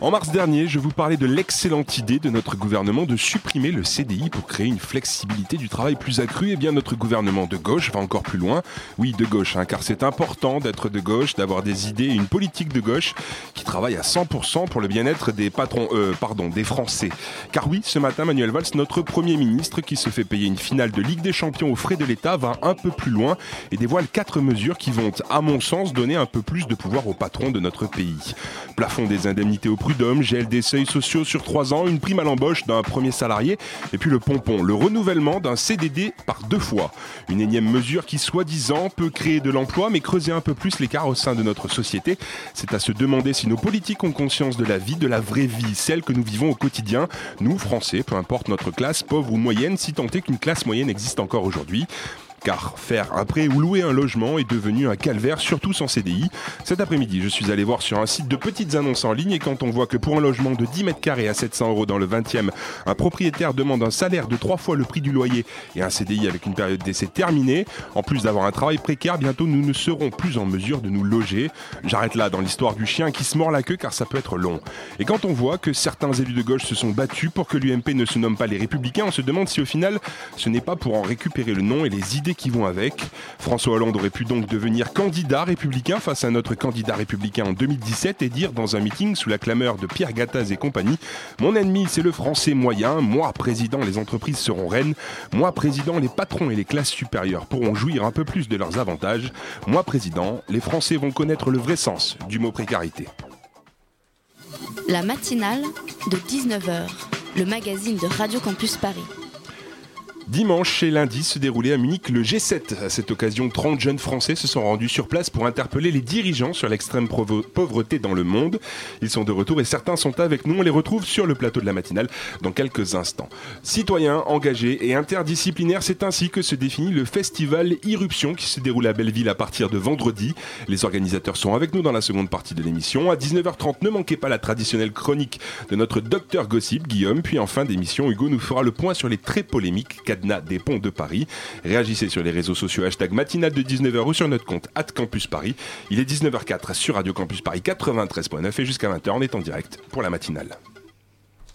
En mars dernier, je vous parlais de l'excellente idée de notre gouvernement de supprimer le CDI pour créer une flexibilité du travail plus accrue. Et bien notre gouvernement de gauche va encore plus loin. Oui, de gauche, hein, car c'est important d'être de gauche, d'avoir des idées et une politique de gauche qui travaille à 100% pour le bien-être des patrons, euh, pardon, des Français. Car oui, ce matin, Manuel Valls, notre Premier ministre, qui se fait payer une finale de Ligue des Champions aux frais de l'État, va un peu plus loin et dévoile quatre mesures qui vont, à mon sens, donner un peu plus de pouvoir aux patrons de notre pays. Plafond des indemnités au prud'homme, gel seuils sociaux sur 3 ans, une prime à l'embauche d'un premier salarié, et puis le pompon, le renouvellement d'un CDD par deux fois. Une énième mesure qui, soi-disant, peut créer de l'emploi, mais creuser un peu plus l'écart au sein de notre société. C'est à se demander si nos politiques ont conscience de la vie, de la vraie vie, celle que nous vivons au quotidien, nous, Français, peu importe notre classe, pauvre ou moyenne, si tant est qu'une classe moyenne existe encore aujourd'hui. Car faire un prêt ou louer un logement est devenu un calvaire, surtout sans CDI. Cet après-midi, je suis allé voir sur un site de petites annonces en ligne et quand on voit que pour un logement de 10 mètres carrés à 700 euros dans le 20e, un propriétaire demande un salaire de trois fois le prix du loyer et un CDI avec une période d'essai terminée, en plus d'avoir un travail précaire, bientôt nous ne serons plus en mesure de nous loger. J'arrête là dans l'histoire du chien qui se mord la queue car ça peut être long. Et quand on voit que certains élus de gauche se sont battus pour que l'UMP ne se nomme pas les Républicains, on se demande si au final ce n'est pas pour en récupérer le nom et les idées qui vont avec. François Hollande aurait pu donc devenir candidat républicain face à notre candidat républicain en 2017 et dire dans un meeting sous la clameur de Pierre Gattaz et compagnie Mon ennemi, c'est le français moyen. Moi, président, les entreprises seront reines. Moi, président, les patrons et les classes supérieures pourront jouir un peu plus de leurs avantages. Moi, président, les Français vont connaître le vrai sens du mot précarité. La matinale de 19h, le magazine de Radio Campus Paris. Dimanche et lundi se déroulait à Munich le G7. À cette occasion, 30 jeunes Français se sont rendus sur place pour interpeller les dirigeants sur l'extrême pauvreté dans le monde. Ils sont de retour et certains sont avec nous. On les retrouve sur le plateau de la matinale dans quelques instants. Citoyens, engagés et interdisciplinaires, c'est ainsi que se définit le festival Irruption qui se déroule à Belleville à partir de vendredi. Les organisateurs sont avec nous dans la seconde partie de l'émission. À 19h30, ne manquez pas la traditionnelle chronique de notre docteur Gossip, Guillaume. Puis en fin d'émission, Hugo nous fera le point sur les très polémiques cadenas des ponts de Paris. Réagissez sur les réseaux sociaux hashtag matinale de 19h ou sur notre compte at Campus Paris. Il est 19h04 sur Radio Campus Paris 93.9 et jusqu'à 20h on est en direct pour la matinale.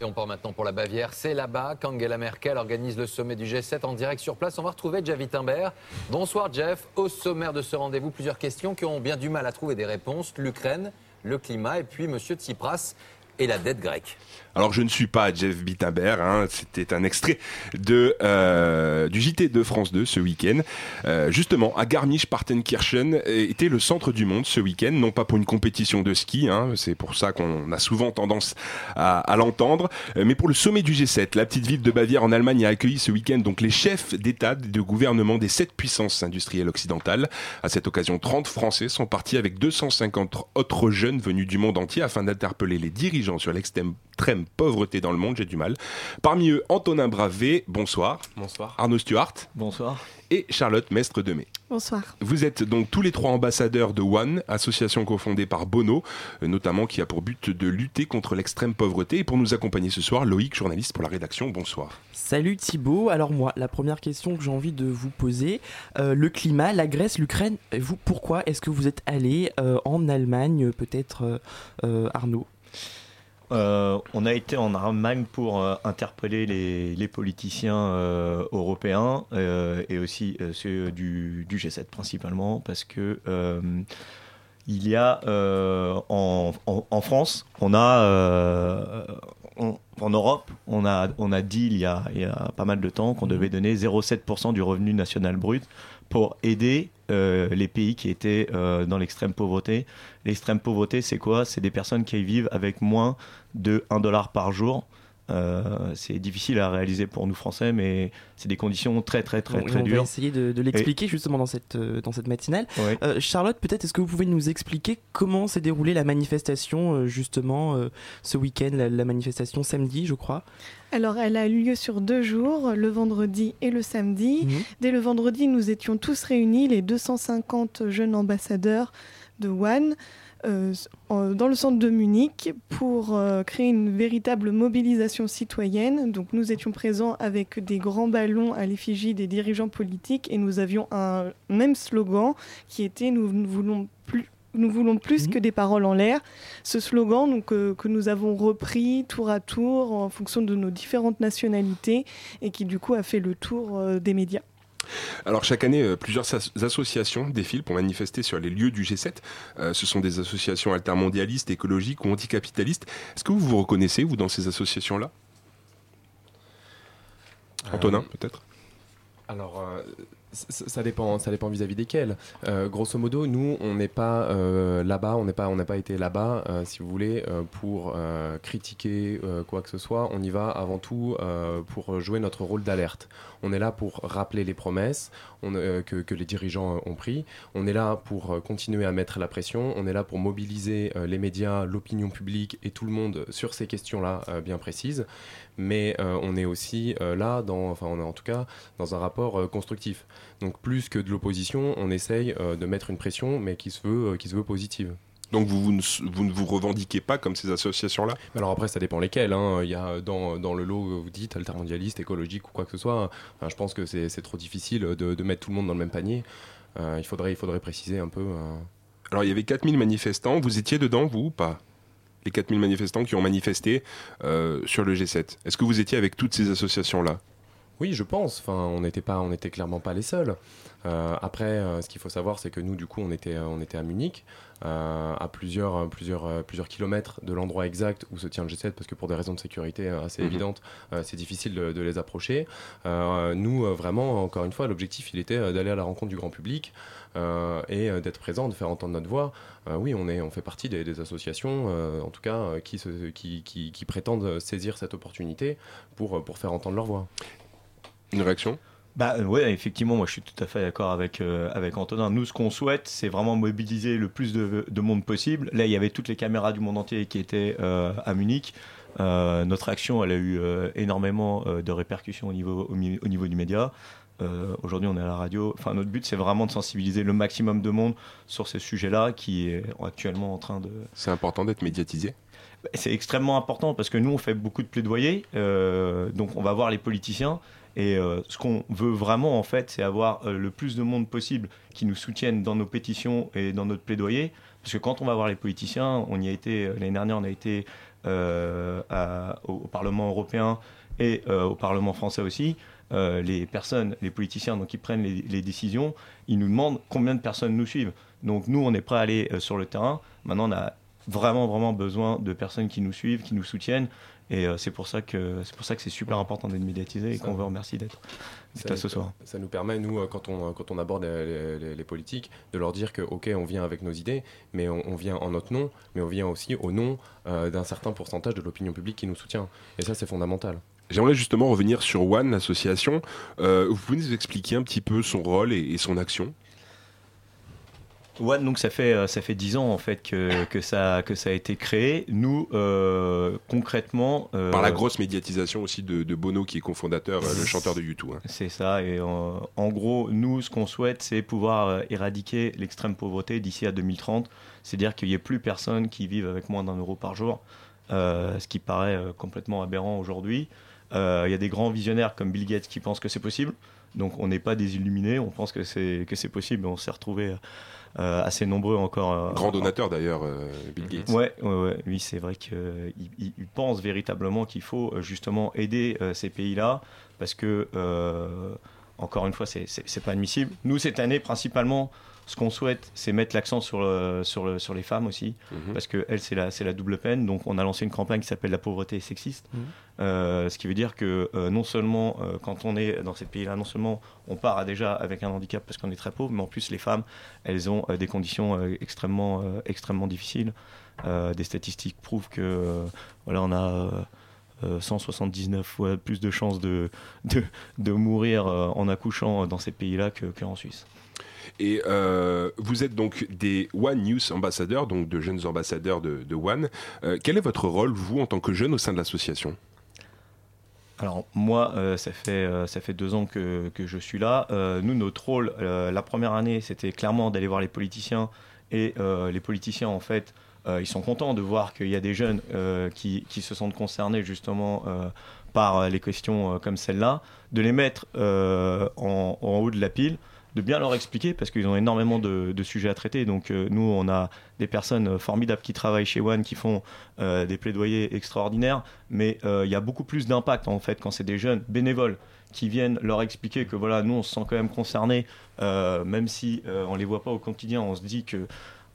Et on part maintenant pour la Bavière. C'est là-bas qu'Angela Merkel organise le sommet du G7 en direct sur place. On va retrouver Jeff Wittenberg. Bonsoir Jeff. Au sommaire de ce rendez-vous, plusieurs questions qui ont bien du mal à trouver des réponses. L'Ukraine, le climat et puis Monsieur Tsipras et la dette grecque. Alors je ne suis pas Jeff Bittenberg, hein, c'était un extrait de, euh, du JT de France 2 ce week-end. Euh, justement, à Garmisch-Partenkirchen était le centre du monde ce week-end, non pas pour une compétition de ski, hein, c'est pour ça qu'on a souvent tendance à, à l'entendre, euh, mais pour le sommet du G7. La petite ville de Bavière en Allemagne a accueilli ce week-end donc les chefs d'État et de gouvernement des sept puissances industrielles occidentales. À cette occasion, 30 Français sont partis avec 250 autres jeunes venus du monde entier afin d'interpeller les dirigeants sur l'extrême extrême pauvreté dans le monde, j'ai du mal. Parmi eux, Antonin Bravé, bonsoir. Bonsoir. Arnaud Stuart Bonsoir. et Charlotte Mestre Demey. Bonsoir. Vous êtes donc tous les trois ambassadeurs de One, association cofondée par Bono, euh, notamment qui a pour but de lutter contre l'extrême pauvreté. Et pour nous accompagner ce soir, Loïc, journaliste pour la rédaction, bonsoir. Salut Thibaut. Alors moi, la première question que j'ai envie de vous poser, euh, le climat, la Grèce, l'Ukraine, vous, pourquoi est-ce que vous êtes allé euh, en Allemagne, peut-être euh, euh, Arnaud? Euh, on a été en Allemagne pour euh, interpeller les, politiciens euh, européens et aussi ceux du, du G7 principalement parce que il y a en, France, on a en Europe, on a, on a dit il y a pas mal de temps qu'on devait donner 0,7% du revenu national brut pour aider euh, les pays qui étaient euh, dans l'extrême pauvreté. L'extrême pauvreté, c'est quoi? C'est des personnes qui vivent avec moins de 1 dollar par jour c'est difficile à réaliser pour nous Français, mais c'est des conditions très très très On- très on dures. va essayer de, de l'expliquer justement dans cette, euh, dans cette matinale. Euh, Charlotte, peut-être est-ce que vous pouvez nous expliquer comment s'est déroulée la manifestation euh, justement euh, ce week-end, la, la manifestation samedi, je crois? Alors, elle a eu lieu sur deux jours, le vendredi et le samedi. Mhm. Dès le vendredi, nous étions tous réunis, les 250 jeunes ambassadeurs de One, euh, dans le centre de Munich, pour euh, créer une véritable mobilisation citoyenne. Donc, nous étions présents avec des grands ballons à l'effigie des dirigeants politiques et nous avions un même slogan qui était Nous ne voulons plus. Nous voulons plus Mhm. que des paroles en l'air. Ce slogan donc, euh, que nous avons repris tour à tour en fonction de nos différentes nationalités et qui du coup a fait le tour euh, des médias. Alors chaque année, euh, plusieurs as- associations défilent pour manifester sur les lieux du G7. Euh, ce sont des associations altermondialistes, écologiques ou anticapitalistes. Est-ce que vous vous reconnaissez, vous, dans ces associations-là? Antonin, peut-être? Alors, euh, ça dépend, ça dépend vis-à-vis desquels. Euh, grosso modo, nous, on n'est pas euh, là-bas, on n'est pas, on n'a pas été là-bas, euh, si vous voulez, pour critiquer quoi que ce soit. On y va avant tout pour jouer notre rôle d'alerte. On est là pour rappeler les promesses que, que les dirigeants ont pris. On est là pour continuer à mettre la pression. On est là pour mobiliser les médias, l'opinion publique et tout le monde sur ces questions-là bien précises. Mais euh, on est aussi euh, là, dans, enfin, on est en tout cas dans un rapport euh, constructif. Donc plus que de l'opposition, on essaye de mettre une pression, mais qui se veut, qui se veut positive. Donc vous, vous, ne, vous ne vous revendiquez pas comme ces associations-là? Alors après, ça dépend lesquels. hein. Il y a dans, dans le lot, vous dites, altermondialiste, écologique ou quoi que ce soit. Enfin, je pense que c'est c'est trop difficile de, de mettre tout le monde dans le même panier. Il, faudrait, il faudrait préciser un peu. Alors il y avait 4000 manifestants, vous étiez dedans, vous ou pas? Les 4000 manifestants qui ont manifesté euh, sur le G7. Est-ce que vous étiez avec toutes ces associations-là? Oui, je pense. On n'était pas, on n'était clairement pas les seuls. Euh, après, euh, ce qu'il faut savoir, c'est que nous, du coup, on était, à Munich, à plusieurs, plusieurs, euh, plusieurs kilomètres de l'endroit exact où se tient le G7, parce que pour des raisons de sécurité euh, assez Mhm. évidentes, euh, c'est difficile de, de les approcher. Euh, nous, euh, vraiment, encore une fois, l'objectif, il était euh, d'aller à la rencontre du grand public euh, et euh, d'être présent, de faire entendre notre voix. Euh, oui, on, est, on fait partie des, des associations, euh, en tout cas, euh, qui, se, qui, qui, qui prétendent saisir cette opportunité pour, euh, pour faire entendre leur voix. Une réaction? Bah euh, ouais, effectivement, moi je suis tout à fait d'accord avec, euh, avec Antonin. Nous, ce qu'on souhaite, c'est vraiment mobiliser le plus de, de monde possible. Là, il y avait toutes les caméras du monde entier qui étaient euh, à Munich. Notre action, elle a eu énormément de répercussions au niveau, au, niveau du média. Aujourd'hui, on est à la radio. Enfin, notre but, c'est vraiment de sensibiliser le maximum de monde sur ces sujets-là qui est actuellement en train de, C'est important d'être médiatisé? C'est extrêmement important parce que nous, on fait beaucoup de plaidoyer. donc, on va voir les politiciens. Et euh, ce qu'on veut vraiment, en fait, c'est avoir euh, le plus de monde possible qui nous soutiennent dans nos pétitions et dans notre plaidoyer. Parce que quand on va voir les politiciens, on y a été, euh, l'année dernière, on a été à- au, Parlement européen et au Parlement français aussi. Les personnes, les politiciens donc, qui prennent les, les décisions, ils nous demandent combien de personnes nous suivent. Donc nous, on est prêt à aller sur le terrain. Maintenant, on a vraiment, vraiment besoin de personnes qui nous suivent, qui nous soutiennent. Et euh, c'est pour ça que c'est pour ça que c'est super important d'être médiatisé et Ça- qu'on vous remercie d'être là ce soir. Ça nous permet, nous, euh, quand on, quand on aborde les, les- les politiques, de leur dire que, OK, on vient avec nos idées, mais on, on vient en notre nom, mais on vient aussi au nom euh, d'un certain pourcentage de l'opinion publique qui nous soutient. Et ça, c'est fondamental. J'aimerais justement revenir sur One, l'association. Euh, vous pouvez nous expliquer un petit peu son rôle et, et son action? One, donc ça fait euh, ça fait dix ans en fait que, que ça que ça a été créé. Nous euh, concrètement euh, Par la grosse médiatisation aussi de, de Bono, qui est cofondateur, le chanteur de YouTube. hein. C'est ça, et en gros, nous, ce qu'on souhaite, c'est pouvoir éradiquer l'extrême pauvreté d'ici à 2030. C'est-à-dire qu'il n'y ait plus personne qui vive avec moins d'un euro par jour, euh, ce qui paraît complètement aberrant aujourd'hui. Il y a des grands visionnaires comme Bill Gates qui pensent que c'est possible. Donc on n'est pas des illuminés, on pense que c'est que c'est possible. On s'est retrouvés euh, assez nombreux encore. euh, Grand donateur d'ailleurs, euh, Bill Gates. Ouais, ouais, ouais. oui, c'est vrai qu'il il, pense véritablement qu'il faut justement aider ces pays-là parce que, encore une fois, c'est- c'est c'est pas admissible. Nous, cette année, principalement, ce qu'on souhaite, c'est mettre l'accent sur, le- sur, le- sur les femmes aussi, Mhm. parce que elles, c'est la, c'est la double peine. Donc, on a lancé une campagne qui s'appelle La pauvreté est sexiste. Mhm. Euh, ce qui veut dire que euh, non seulement, euh, quand on est dans ces pays-là, non seulement on part déjà avec un handicap parce qu'on est très pauvre, mais en plus, les femmes, elles ont euh, des conditions euh, extrêmement, euh, extrêmement difficiles. Euh, des statistiques prouvent que euh, voilà, on a euh, euh, 179 fois plus de chances de, de, de mourir euh, en accouchant dans ces pays-là que- qu'en Suisse. Et euh, vous êtes donc des One Youth ambassadeurs, donc de jeunes ambassadeurs de, One. Euh, quel est votre rôle, vous, en tant que jeune, au sein de l'association? Alors moi, euh, ça, fait, ça fait deux ans que, que je suis là. Nous, notre rôle, la première année, c'était clairement d'aller voir les politiciens. Et les politiciens, en fait, ils sont contents de voir qu'il y a des jeunes qui, qui se sentent concernés justement par les questions comme celle-là, de les mettre en haut de la pile, de bien leur expliquer parce qu'ils ont énormément de, sujets à traiter. Donc euh, nous, on a des personnes euh, formidables qui travaillent chez One, qui font euh, des plaidoyers extraordinaires, mais il y a beaucoup plus d'impact en fait quand c'est des jeunes bénévoles qui viennent leur expliquer que voilà, nous on se sent quand même concernés, même si on les voit pas au quotidien, on se dit que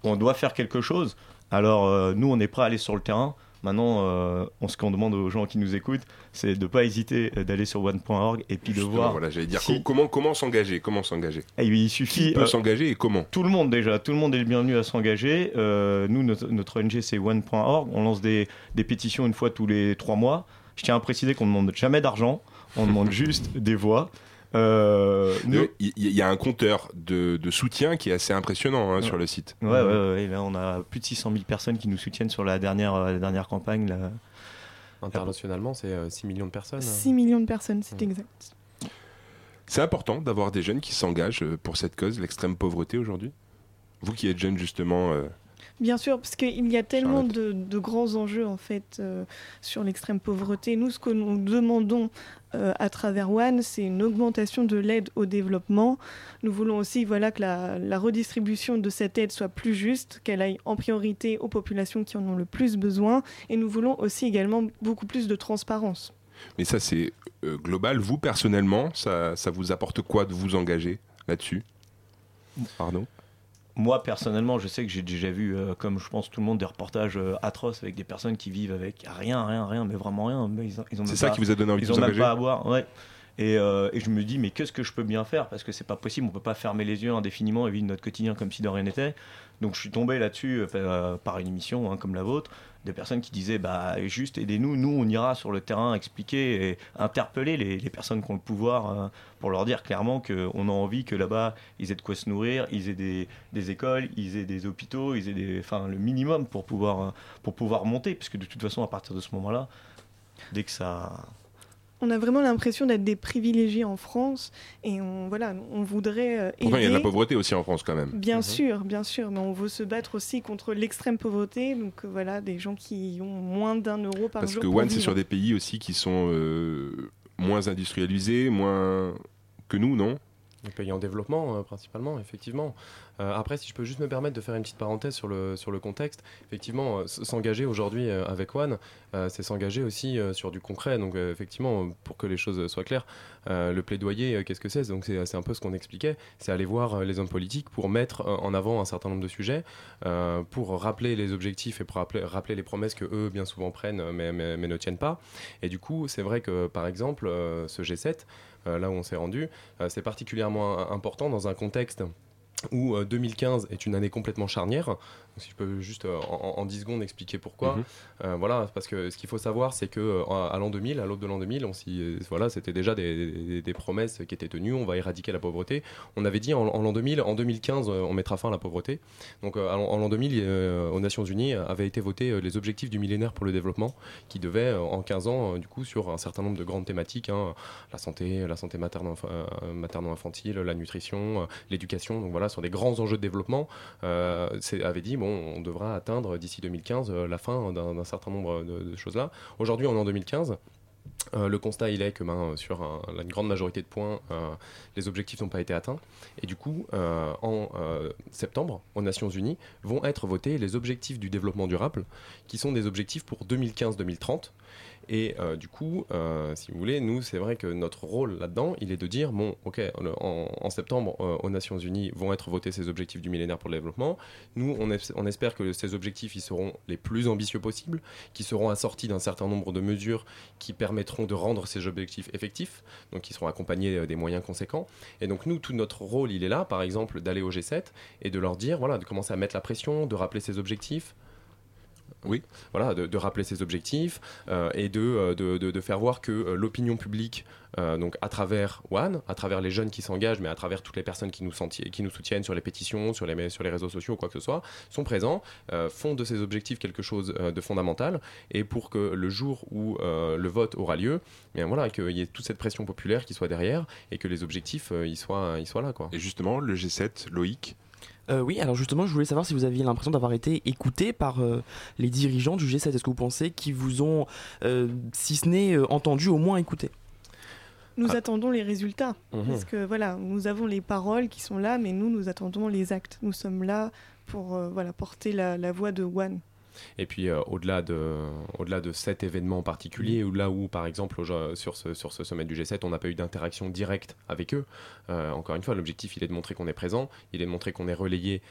on doit faire quelque chose. Alors nous on est prêt à aller sur le terrain. Maintenant, euh, on, ce qu'on demande aux gens qui nous écoutent, c'est de ne pas hésiter euh, d'aller sur one.org et puis de voir. Voilà, j'allais dire si- comment comment s'engager, comment s'engager? Eh il suffit. Qui peut euh, s'engager et comment? tout le monde déjà, tout le monde est le bienvenu à s'engager. Euh, nous, notre, notre ONG, c'est one.org. On lance des, des pétitions une fois tous les trois mois. Je tiens à préciser qu'on ne demande jamais d'argent, on demande juste des voix. Euh, nous- Euh, Il y, a un compteur de, de soutien qui est assez impressionnant hein, sur le site. Ouais, ouais, ouais, ouais. Là, on a plus de 600 000 personnes qui nous soutiennent sur la dernière, euh, la dernière campagne. Là. Internationalement, c'est euh, 6 millions de personnes. 6 millions de personnes, c'est exact. C'est important d'avoir des jeunes qui s'engagent euh, pour cette cause, l'extrême pauvreté aujourd'hui? Vous qui êtes jeune justement, euh, Bien sûr, parce qu'il y a tellement de, de grands enjeux en fait euh, sur l'extrême pauvreté. Nous, ce que nous demandons euh, à travers One, c'est une augmentation de l'aide au développement. Nous voulons aussi voilà, que la, redistribution de cette aide soit plus juste, qu'elle aille en priorité aux populations qui en ont le plus besoin. Et nous voulons aussi également beaucoup plus de transparence. mais ça c'est euh, global. Vous personnellement, ça, ça vous apporte quoi de vous engager là-dessus? Arnaud? Moi, personnellement, je sais que j'ai déjà vu, euh, comme je pense tout le monde, des reportages euh, atroces avec des personnes qui vivent avec rien, rien, rien, mais vraiment rien. Mais ils ils C'est ça pas- qui vous a donné envie de ils vous même engager pas à boire, ouais. Et, euh, et je me dis, mais qu'est-ce que je peux bien faire? Parce que c'est pas possible, on peut pas fermer les yeux indéfiniment et vivre notre quotidien comme si de rien n'était. Donc je suis tombé là-dessus euh, par une émission hein, comme la vôtre, des personnes qui disaient, bah juste aidez-nous, nous on ira sur le terrain expliquer et interpeller les, personnes qui ont le pouvoir euh, pour leur dire clairement qu'on a envie que là-bas ils aient de quoi se nourrir, ils aient des, écoles, ils aient des hôpitaux, ils aient des, enfin, le minimum pour pouvoir, euh, pour pouvoir monter, puisque de toute façon à partir de ce moment-là, dès que ça... On a vraiment l'impression d'être des privilégiés en France et on, voilà, on voudrait euh, il y a de la pauvreté aussi en France quand même. Bien sûr, bien sûr, mais on veut se battre aussi contre l'extrême pauvreté, donc euh, voilà, des gens qui ont moins d'un euro par Parce jour. que pour One, c'est sur des pays aussi qui sont euh, moins industrialisés, moins que nous, non? Les pays en développement, euh, principalement, effectivement. Euh, après, si je peux juste me permettre de faire une petite parenthèse sur le, sur le contexte, effectivement, euh, s'engager aujourd'hui avec One, c'est s'engager aussi sur du concret. Donc, effectivement, pour que les choses soient claires, le plaidoyer, qu'est-ce que c'est? Donc, c'est un peu ce qu'on expliquait c'est aller voir les hommes politiques pour mettre en avant un certain nombre de sujets, pour rappeler les objectifs et pour rappeler, rappeler les promesses que eux, bien souvent, prennent, mais, mais- mais ne tiennent pas. Et du coup, c'est vrai que, par exemple, ce G7, euh, là où on s'est rendu, euh, c'est particulièrement euh, important dans un contexte où euh, 2015 est une année complètement charnière. Si je peux juste euh, en, en 10 secondes expliquer pourquoi. Mhm. Euh, voilà, parce que ce qu'il faut savoir, c'est que euh, à l'an 2000, à l'aube de l'an 2000, on s'y- voilà, c'était déjà des, des- des promesses qui étaient tenues. On va éradiquer la pauvreté. On avait dit en, en l'an 2000, en 2015, euh, on mettra fin à la pauvreté. Donc en, l'an 2000, euh, aux Nations Unies, avaient été votés les objectifs du millénaire pour le développement, qui devaient en 15 ans, du coup, sur un certain nombre de grandes thématiques, hein, la santé, la santé materno- materno-infantile, la nutrition, l'éducation. Donc voilà, sur des grands enjeux de développement, euh, c'est- avait dit bon, on devra atteindre d'ici 2015 euh, la fin d'un certain nombre de, de choses là. Aujourd'hui, on est en 2015. Euh, le constat, il est que ben, sur un- la une grande majorité de points, euh, les objectifs n'ont pas été atteints. Et du coup, en septembre, aux Nations Unies, vont être votés les objectifs du développement durable, qui sont des objectifs pour 2015-2030. Et euh, du coup, euh, si vous voulez, nous, c'est vrai que notre rôle là-dedans, il est de dire, bon, ok, en, septembre, euh, aux Nations Unies vont être votés ces objectifs du millénaire pour le développement. Nous, on, es- on espère que ces objectifs, ils seront les plus ambitieux possibles, qui seront assortis d'un certain nombre de mesures qui permettront de rendre ces objectifs effectifs, donc qui seront accompagnés des moyens conséquents. Et donc nous, tout notre rôle, il est là, par exemple, d'aller au G7 et de leur dire, voilà, de commencer à mettre la pression, de rappeler ces objectifs. Oui. Voilà, de, rappeler ses objectifs euh, et de, euh, de, de- de faire voir que euh, l'opinion publique, donc à travers One, à travers les jeunes qui s'engagent, mais à travers toutes les personnes qui nous, qui nous soutiennent sur les pétitions, sur les, sur les réseaux sociaux ou quoi que ce soit, sont présents, font de ces objectifs quelque chose de fondamental. Et pour que le jour où le vote aura lieu, eh bien voilà, qu'il y ait toute cette pression populaire qui soit derrière et que les objectifs ils soient, soient là. Quoi. Et justement, le G7, Loïc, Euh, oui, alors justement, je voulais savoir si vous aviez l'impression d'avoir été écouté par euh, les dirigeants du G7. Est-ce que vous pensez qu'ils vous ont, euh, si ce n'est euh, entendu, au moins écouté? Nous Ah. attendons les résultats. Mhm. Parce que voilà, nous avons les paroles qui sont là, mais nous, nous attendons les actes. Nous sommes là pour euh, voilà, porter la, la voix de One. Et puis euh, au-delà de, au-delà de cet événement en particulier, ou là où par exemple au- sur ce, sur ce sommet du G7, on n'a pas eu d'interaction directe avec eux, euh, encore une fois, l'objectif il est de montrer qu'on est présent, il est de montrer qu'on est relayé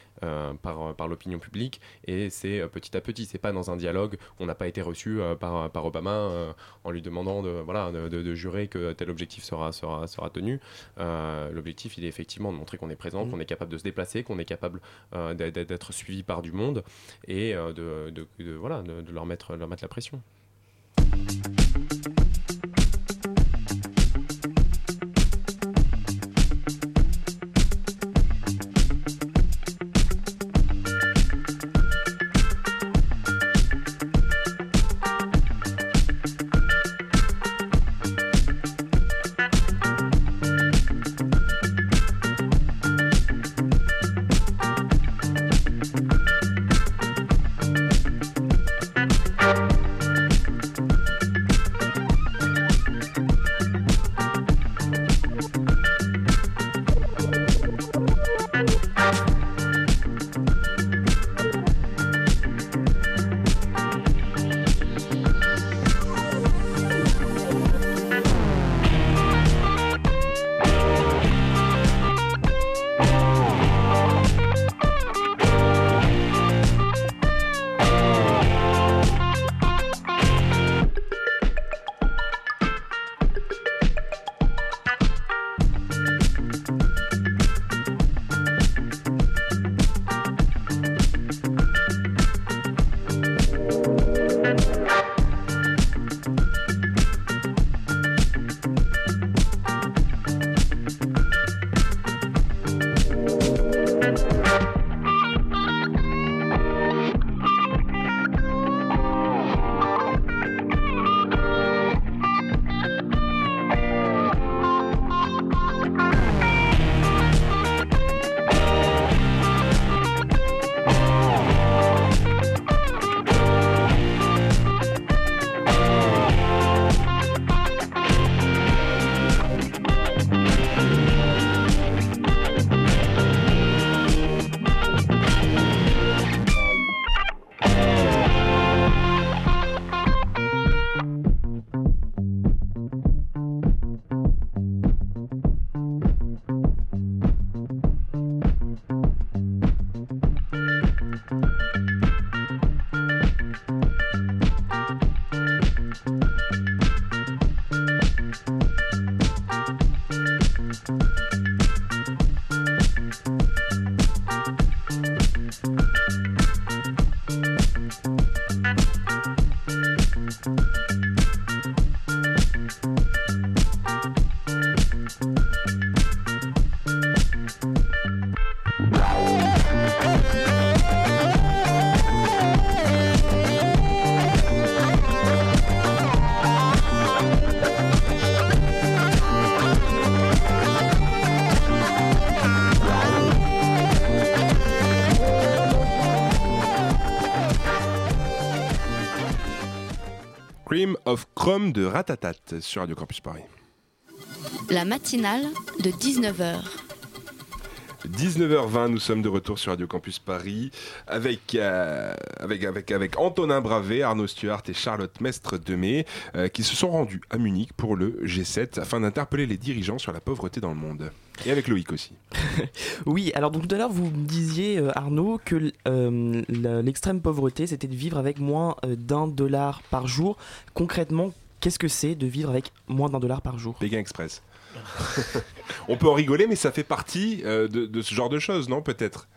par, par l'opinion publique, et c'est euh, petit à petit, c'est pas dans un dialogue, on n'a pas été reçu euh, par, par Obama euh, en lui demandant de, voilà, de, de- de jurer que tel objectif sera, sera, sera tenu. Euh, l'objectif il est effectivement de montrer qu'on est présent, Mhm. qu'on est capable de se déplacer, qu'on est capable euh, d'être suivi par du monde, et euh, de, de- de- voilà, de, de leur, mettre, leur mettre la pression. De Ratatat sur Radio Campus Paris. La matinale de 19h. 19h20, nous sommes de retour sur Radio Campus Paris avec, euh, avec, avec, avec Antonin Bravé, Arnaud Stuart et Charlotte Mestre-Demey euh, qui se sont rendus à Munich pour le G7 afin d'interpeller les dirigeants sur la pauvreté dans le monde. Et avec Loïc aussi. Oui, alors donc tout à l'heure vous me disiez euh, Arnaud que euh, l'extrême pauvreté c'était de vivre avec moins d'un dollar par jour. Concrètement, qu'est-ce que c'est de vivre avec moins d'un dollar par jour? Pékin Express. On peut en rigoler, mais ça fait partie euh, de, de ce genre de choses, non Peut-être?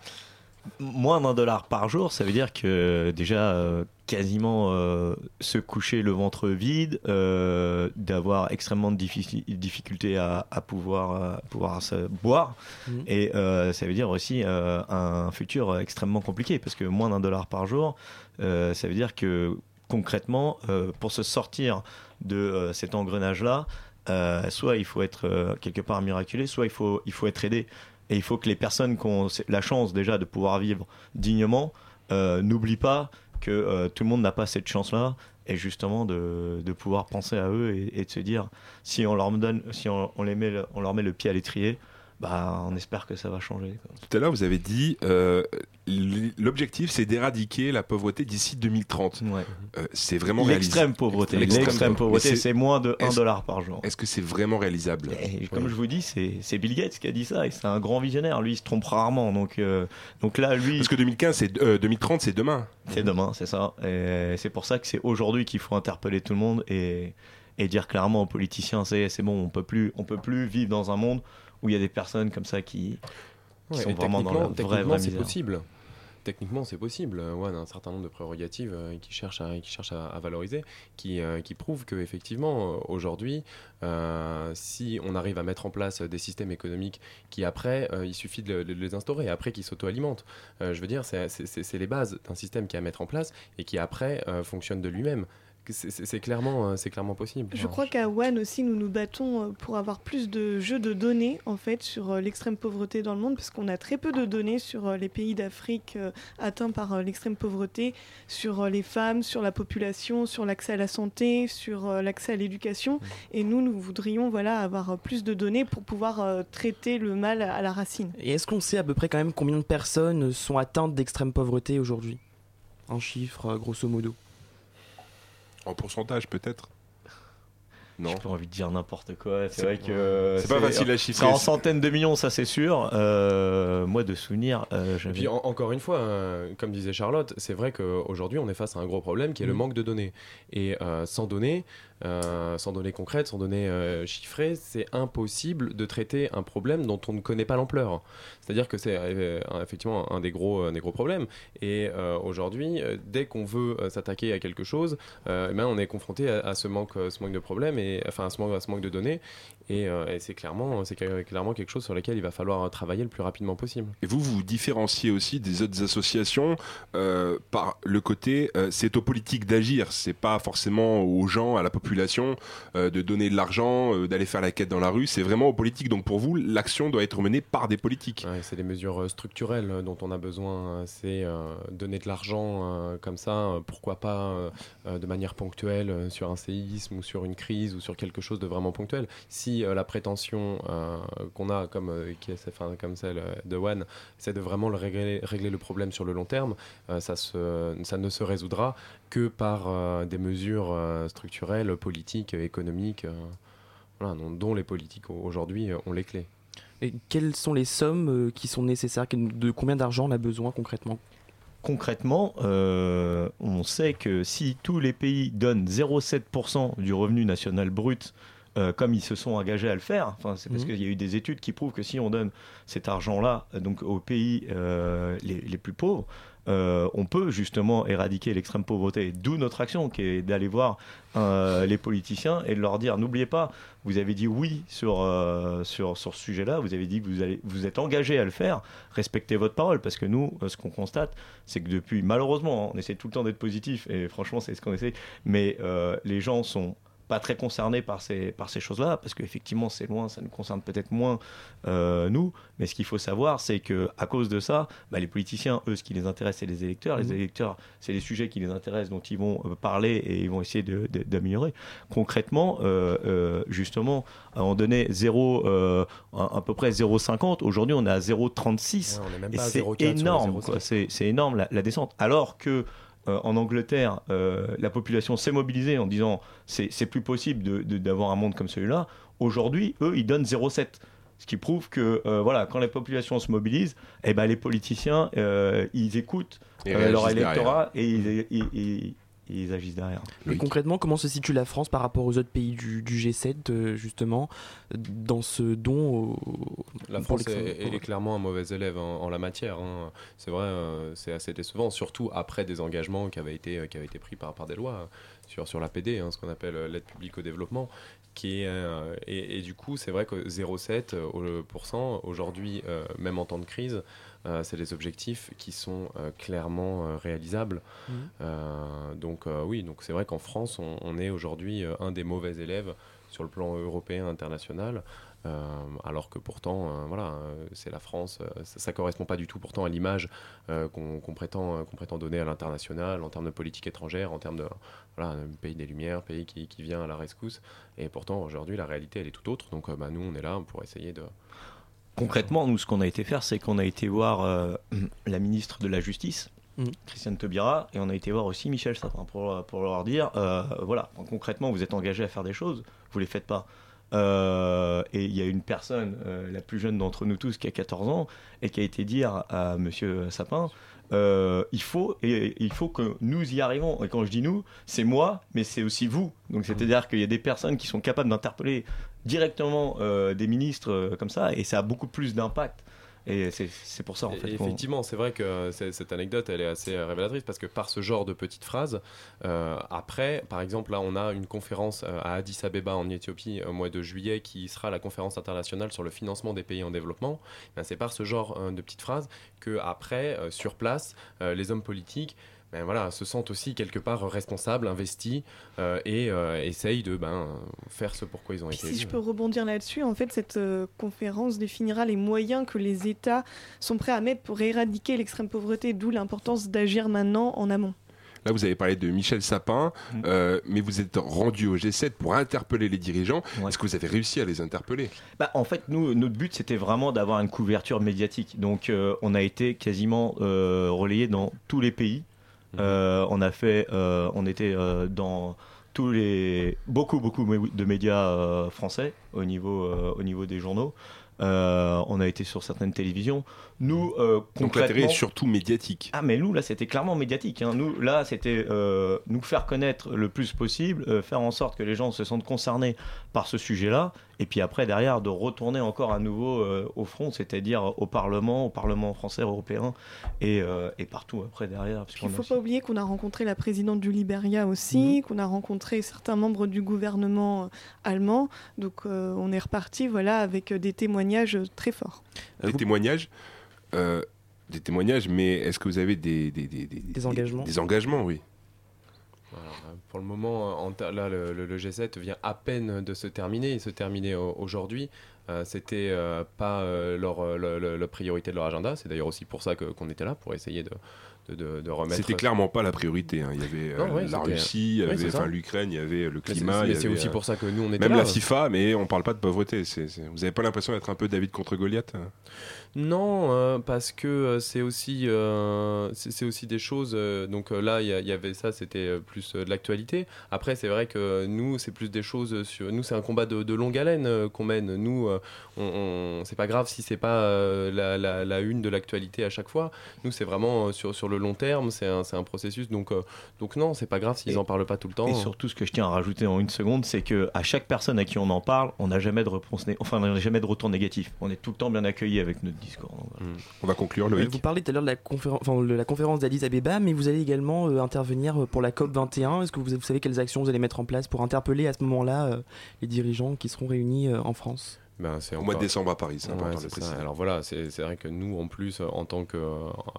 Moins d'un dollar par jour, ça veut dire que déjà, euh, quasiment euh, se coucher le ventre vide, euh, d'avoir extrêmement de difficultés à, à pouvoir, à pouvoir se boire. Mhm. Et euh, ça veut dire aussi euh, un futur extrêmement compliqué, parce que moins d'un dollar par jour, euh, ça veut dire que concrètement, euh, pour se sortir de euh, cet engrenage-là, euh, soit il faut être euh, quelque part miraculé, soit il faut, il faut être aidé. Et il faut que les personnes qui ont la chance déjà de pouvoir vivre dignement euh, n'oublient pas que tout le monde n'a pas cette chance-là et justement de, de pouvoir penser à eux et, de se dire si on leur donne, si on, on met, on leur met le pied à l'étrier, bah, on espère que ça va changer. quoi. Tout à l'heure, vous avez dit euh, l'objectif, c'est d'éradiquer la pauvreté d'ici 2030. Ouais. Euh, c'est vraiment réalisable. L'extrême pauvreté, L'extrême pauvreté, c'est moins de 1 est-ce- dollar par jour. Est-ce que c'est vraiment réalisable? Et comme je vous dis, c'est Bill Gates qui a dit ça, et c'est un grand visionnaire. Lui, il se trompe rarement. Donc, euh, donc là, lui. Parce que 2015, c'est euh, 2030, c'est demain. C'est demain, c'est ça. Et c'est pour ça que c'est aujourd'hui qu'il faut interpeller tout le monde et, et dire clairement aux politiciens c'est c'est bon, on peut plus, on peut plus vivre dans un monde où il y a des personnes comme ça qui, qui Ouais, sont vraiment dans la vraie, techniquement, vraie c'est possible. Techniquement, c'est possible. Euh, a un certain nombre de prérogatives euh, qui cherchent à, qui cherchent à, à valoriser, qui, euh, qui prouvent qu'effectivement, aujourd'hui, euh, si on arrive à mettre en place des systèmes économiques qui, après, euh, il suffit de, le- de les instaurer, après, qui s'auto-alimentent. Euh, je veux dire, c'est- les bases d'un système qui est à mettre en place et qui, après, euh, fonctionne de lui-même. C'est- clairement, euh, c'est clairement possible. Je crois qu'à One aussi, nous nous battons euh, pour avoir plus de jeux de données en fait sur euh, l'extrême pauvreté dans le monde, parce qu'on a très peu de données sur les pays d'Afrique atteints par l'extrême pauvreté, sur les femmes, sur la population, sur l'accès à la santé, sur l'accès à l'éducation. Et nous, nous voudrions voilà avoir plus de données pour pouvoir traiter le mal à la racine. Et est-ce qu'on sait à peu près quand même combien de personnes sont atteintes d'extrême pauvreté aujourd'hui? Un chiffre, grosso modo. En pourcentage, peut-être. J'ai pas envie de dire n'importe quoi. C'est vrai que c'est pas facile à chiffrer. C'est en centaines de millions, ça c'est sûr. Euh, moi, de souvenir, euh, Et j'avais- puis en- encore une fois, euh, comme disait Charlotte, c'est vrai qu'aujourd'hui on est face à un gros problème qui est le Mhm. manque de données. Et euh, sans données, euh, sans données concrètes, sans données euh, chiffrées, c'est impossible de traiter un problème dont on ne connaît pas l'ampleur. C'est-à-dire que c'est euh, effectivement un des gros, un des gros problèmes. Et euh, aujourd'hui, euh, dès qu'on veut euh, s'attaquer à quelque chose, euh, eh ben, on est confronté à, à ce, manque, euh, ce manque de problèmes, enfin ce manque de données. Et, euh, et c'est clairement, quelque chose sur lequel il va falloir travailler le plus rapidement possible. Et vous, vous vous différenciez aussi des autres associations euh, par le côté, euh, c'est aux politiques d'agir, c'est pas forcément aux gens, à la population, euh, de donner de l'argent, euh, d'aller faire la quête dans la rue, c'est vraiment aux politiques. Donc pour vous, l'action doit être menée par des politiques. Ouais, c'est des mesures euh, structurelles euh, dont on a besoin. euh, C'est euh, donner de l'argent euh, comme ça, euh, pourquoi pas euh, euh, de manière ponctuelle euh, sur un séisme ou sur une crise ou sur quelque chose de vraiment ponctuel. Si euh, la prétention euh, qu'on a, comme, euh, qui est, enfin, comme celle de One, c'est de vraiment le régler, régler le problème sur le long terme, euh, ça, se, ça ne se résoudra que par euh, des mesures euh, structurelles, politiques, économiques, euh, voilà, dont, dont les politiques aujourd'hui ont les clés. Et quelles sont les sommes euh, qui sont nécessaires? De combien d'argent on a besoin concrètement? Concrètement, euh, on sait que si tous les pays donnent 0,7% du revenu national brut, euh, comme ils se sont engagés à le faire, enfin, c'est parce Mhm. qu'il y a eu des études qui prouvent que si on donne cet argent-là euh, donc aux pays euh, les, les plus pauvres, euh, on peut justement éradiquer l'extrême pauvreté. D'où notre action, qui est d'aller voir euh, les politiciens et de leur dire n'oubliez pas, vous avez dit oui sur, euh, sur, sur ce sujet-là, vous avez dit que vous, allez, vous êtes engagé à le faire, respectez votre parole, parce que nous, ce qu'on constate, c'est que depuis, malheureusement, hein, on essaie tout le temps d'être positif, et franchement, c'est ce qu'on essaie, mais les gens sont pas très concernés par ces, par ces choses-là, parce qu'effectivement, c'est loin, ça nous concerne peut-être moins euh, nous, mais ce qu'il faut savoir, c'est que à cause de ça, bah, les politiciens, eux, ce qui les intéresse, c'est les électeurs. Les Mhm. électeurs, c'est les sujets qui les intéressent, dont ils vont euh, parler et ils vont essayer d'améliorer. Concrètement, euh, euh, justement, on donnait 0, euh, à, à peu près 0,50. Aujourd'hui, on est à 0,36. Ouais, et à c'est 0,4 sur le énorme, 0,7. quoi. C'est c'est énorme la, la descente. Alors que euh, en Angleterre, euh, la population s'est mobilisée en disant c'est plus possible d'avoir un monde comme celui-là. Aujourd'hui, eux, ils donnent 0,7. Ce qui prouve que euh, voilà, quand la population se mobilise, eh ben, les politiciens, ils écoutent leur électorat et ils, ils- ils- ils agissent derrière. Et concrètement, comment se situe la France par rapport aux autres pays du, du G7, euh, justement, dans ce don au, La France est, clairement un mauvais élève en, en la matière. hein. C'est vrai, euh, c'est assez décevant, surtout après des engagements qui avaient été, qui avaient été pris par, par des lois euh, sur, sur l'APD, hein, ce qu'on appelle euh, l'aide publique au développement. Qui est, euh, et, et du coup, c'est vrai que 0,7 euh, au- pour cent, aujourd'hui, euh, même en temps de crise, euh, c'est des objectifs qui sont euh, clairement euh, réalisables. Euh, donc euh, oui, donc c'est vrai qu'en France, on, on est aujourd'hui euh, un des mauvais élèves sur le plan européen, international. Euh, alors que pourtant, euh, voilà, euh, c'est la France, euh, ça, ça correspond pas du tout pourtant à l'image euh, qu'on prétend, euh, qu'on prétend donner à l'international en termes de politique étrangère, en termes de voilà, pays des Lumières, pays qui, qui vient à la rescousse. Et pourtant, aujourd'hui, la réalité, elle est tout autre. Donc, euh, bah, nous, on est là pour essayer de. Concrètement, nous, ce qu'on a été faire, c'est qu'on a été voir euh, la ministre de la Justice, Mhm. Christiane Taubira, et on a été voir aussi Michel Sapin pour, pour leur dire euh, voilà, concrètement, vous êtes engagés à faire des choses, vous les faites pas. Euh, et il y a une personne, euh, la plus jeune d'entre nous tous, qui a 14 ans, et qui a été dire à Monsieur Sapin euh, il, faut, et, il faut que nous y arrivons. Et quand je dis nous, c'est moi, mais c'est aussi vous. Donc c'est-à-dire qu'il y a des personnes qui sont capables d'interpeller directement euh, des ministres euh, comme ça, et ça a beaucoup plus d'impact. Et c'est pour ça, en fait. effectivement, c'est vrai que c'est- cette anecdote, elle est assez euh, révélatrice parce que par ce genre de petites phrases, euh, après, par exemple, là, on a une conférence euh, à Addis Abeba en Éthiopie au mois de juillet qui sera la conférence internationale sur le financement des pays en développement. Ben, c'est par ce genre euh, de petites phrases que après, euh, sur place, euh, les hommes politiques ben voilà, se sentent aussi quelque part responsables, investis euh, et euh, essayent de ben, faire ce pourquoi ils ont Puis été si élus. je peux rebondir là-dessus, en fait, cette euh, conférence définira les moyens que les États sont prêts à mettre pour éradiquer l'extrême pauvreté, d'où l'importance d'agir maintenant en amont. Là, vous avez parlé de Michel Sapin, Mm. euh, mais vous êtes rendu au G7 pour interpeller les dirigeants. Ouais. Est-ce que vous avez réussi à les interpeller? Bah, en fait, nous, notre but, c'était vraiment d'avoir une couverture médiatique. Donc, euh, on a été quasiment euh, relayé dans tous les pays. Euh, on a fait, euh, on était euh, dans tous les beaucoup beaucoup de médias euh, français au niveau euh, au niveau des journaux. Euh, on a été sur certaines télévisions. Nous, euh, Donc l'intérêt est concrètement- surtout médiatique. ah mais nous là c'était clairement médiatique. hein. Nous là c'était euh, nous faire connaître le plus possible, euh, faire en sorte que les gens se sentent concernés par ce sujet-là, et puis après derrière de retourner encore à nouveau euh, au front, c'est-à-dire au Parlement, au Parlement français, européen, et, euh, et partout après derrière. il a ne faut aussi- pas oublier qu'on a rencontré la présidente du Liberia aussi, qu'on a rencontré certains membres du gouvernement allemand. Donc euh, on est reparti voilà, avec des témoignages très forts. Des témoignages euh, Des témoignages, mais est-ce que vous avez des, des, des, des- Des engagements Des engagements, oui. Alors, euh, pour le moment, en ta- là, le, le- le G7 vient à peine de se terminer. Il se terminait au- aujourd'hui. Euh, C'était euh, pas euh, leur, euh, le- le- la priorité de leur agenda. C'est d'ailleurs aussi pour ça que- qu'on était là, pour essayer de, de, de- de remettre. C'était clairement pas la priorité. hein. Il y avait euh, Non, ouais, la Russie, enfin, l'Ukraine, il y avait le climat. mais c'est avait, aussi euh, pour ça que nous, on était Même là. la FIFA, mais on parle pas de pauvreté. Vous avez pas l'impression d'être un peu David contre Goliath hein? Non, euh, parce que euh, c'est aussi, euh, c'est aussi des choses. donc là, il y, avait ça, c'était plus de l'actualité. Après, c'est vrai que nous, c'est plus des choses sur. Nous, c'est un combat de, de longue haleine qu'on mène. Nous, on, on- c'est pas grave si c'est pas la, la- la une de l'actualité à chaque fois. Nous, c'est vraiment sur, sur le long terme. C'est un, un processus. Donc, donc non, c'est pas grave s'ils en parlent pas tout le temps. Et surtout, ce que je tiens à rajouter en une seconde, c'est que à chaque personne à qui on en parle, on n'a jamais de réponse, enfin, on n'a jamais de retour négatif. On est tout le temps bien accueilli avec notre discours. Donc, voilà. On va conclure, Euh, Loïc. Vous parlez tout à l'heure de la conférence, enfin, de la conférence d'Addis Abeba, mais vous allez également euh, intervenir pour la COP 21. Est-ce que vous, vous savez quelles actions vous allez mettre en place pour interpeller à ce moment-là euh, les dirigeants qui seront réunis euh, en France? Ben, c'est Au mois de décembre à Paris, c'est Ouais, important de c'est préciser. Alors voilà, c'est c'est vrai que nous, en plus, euh, en tant que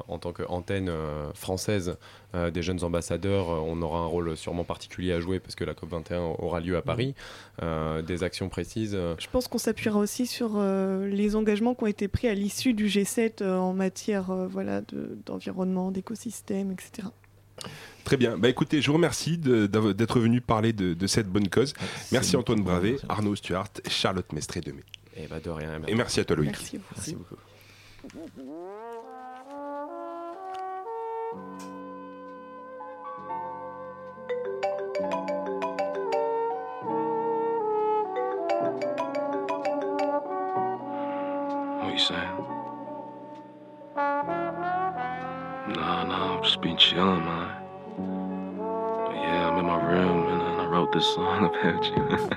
en tant qu'antenne euh, française euh, des jeunes ambassadeurs, euh, on aura un rôle sûrement particulier à jouer parce que la COP 21 aura lieu à Paris. Euh, des actions précises. euh, Je pense qu'on s'appuiera aussi sur euh, les engagements qui ont été pris à l'issue du G7 euh, en matière euh, voilà, de- d'environnement, d'écosystème, etc. Très bien. Bah écoutez, je vous remercie de- d'être venu parler de, de cette bonne cause. Merci Antoine Merci. Arnaud Stuart, Charlotte Mestré-Demé. Et bah de rien. Et merci à toi Loïc. Merci. Merci beaucoup. Nah, nah, I'm just being chillin', man. But yeah. I'm in my room and I wrote this song about you.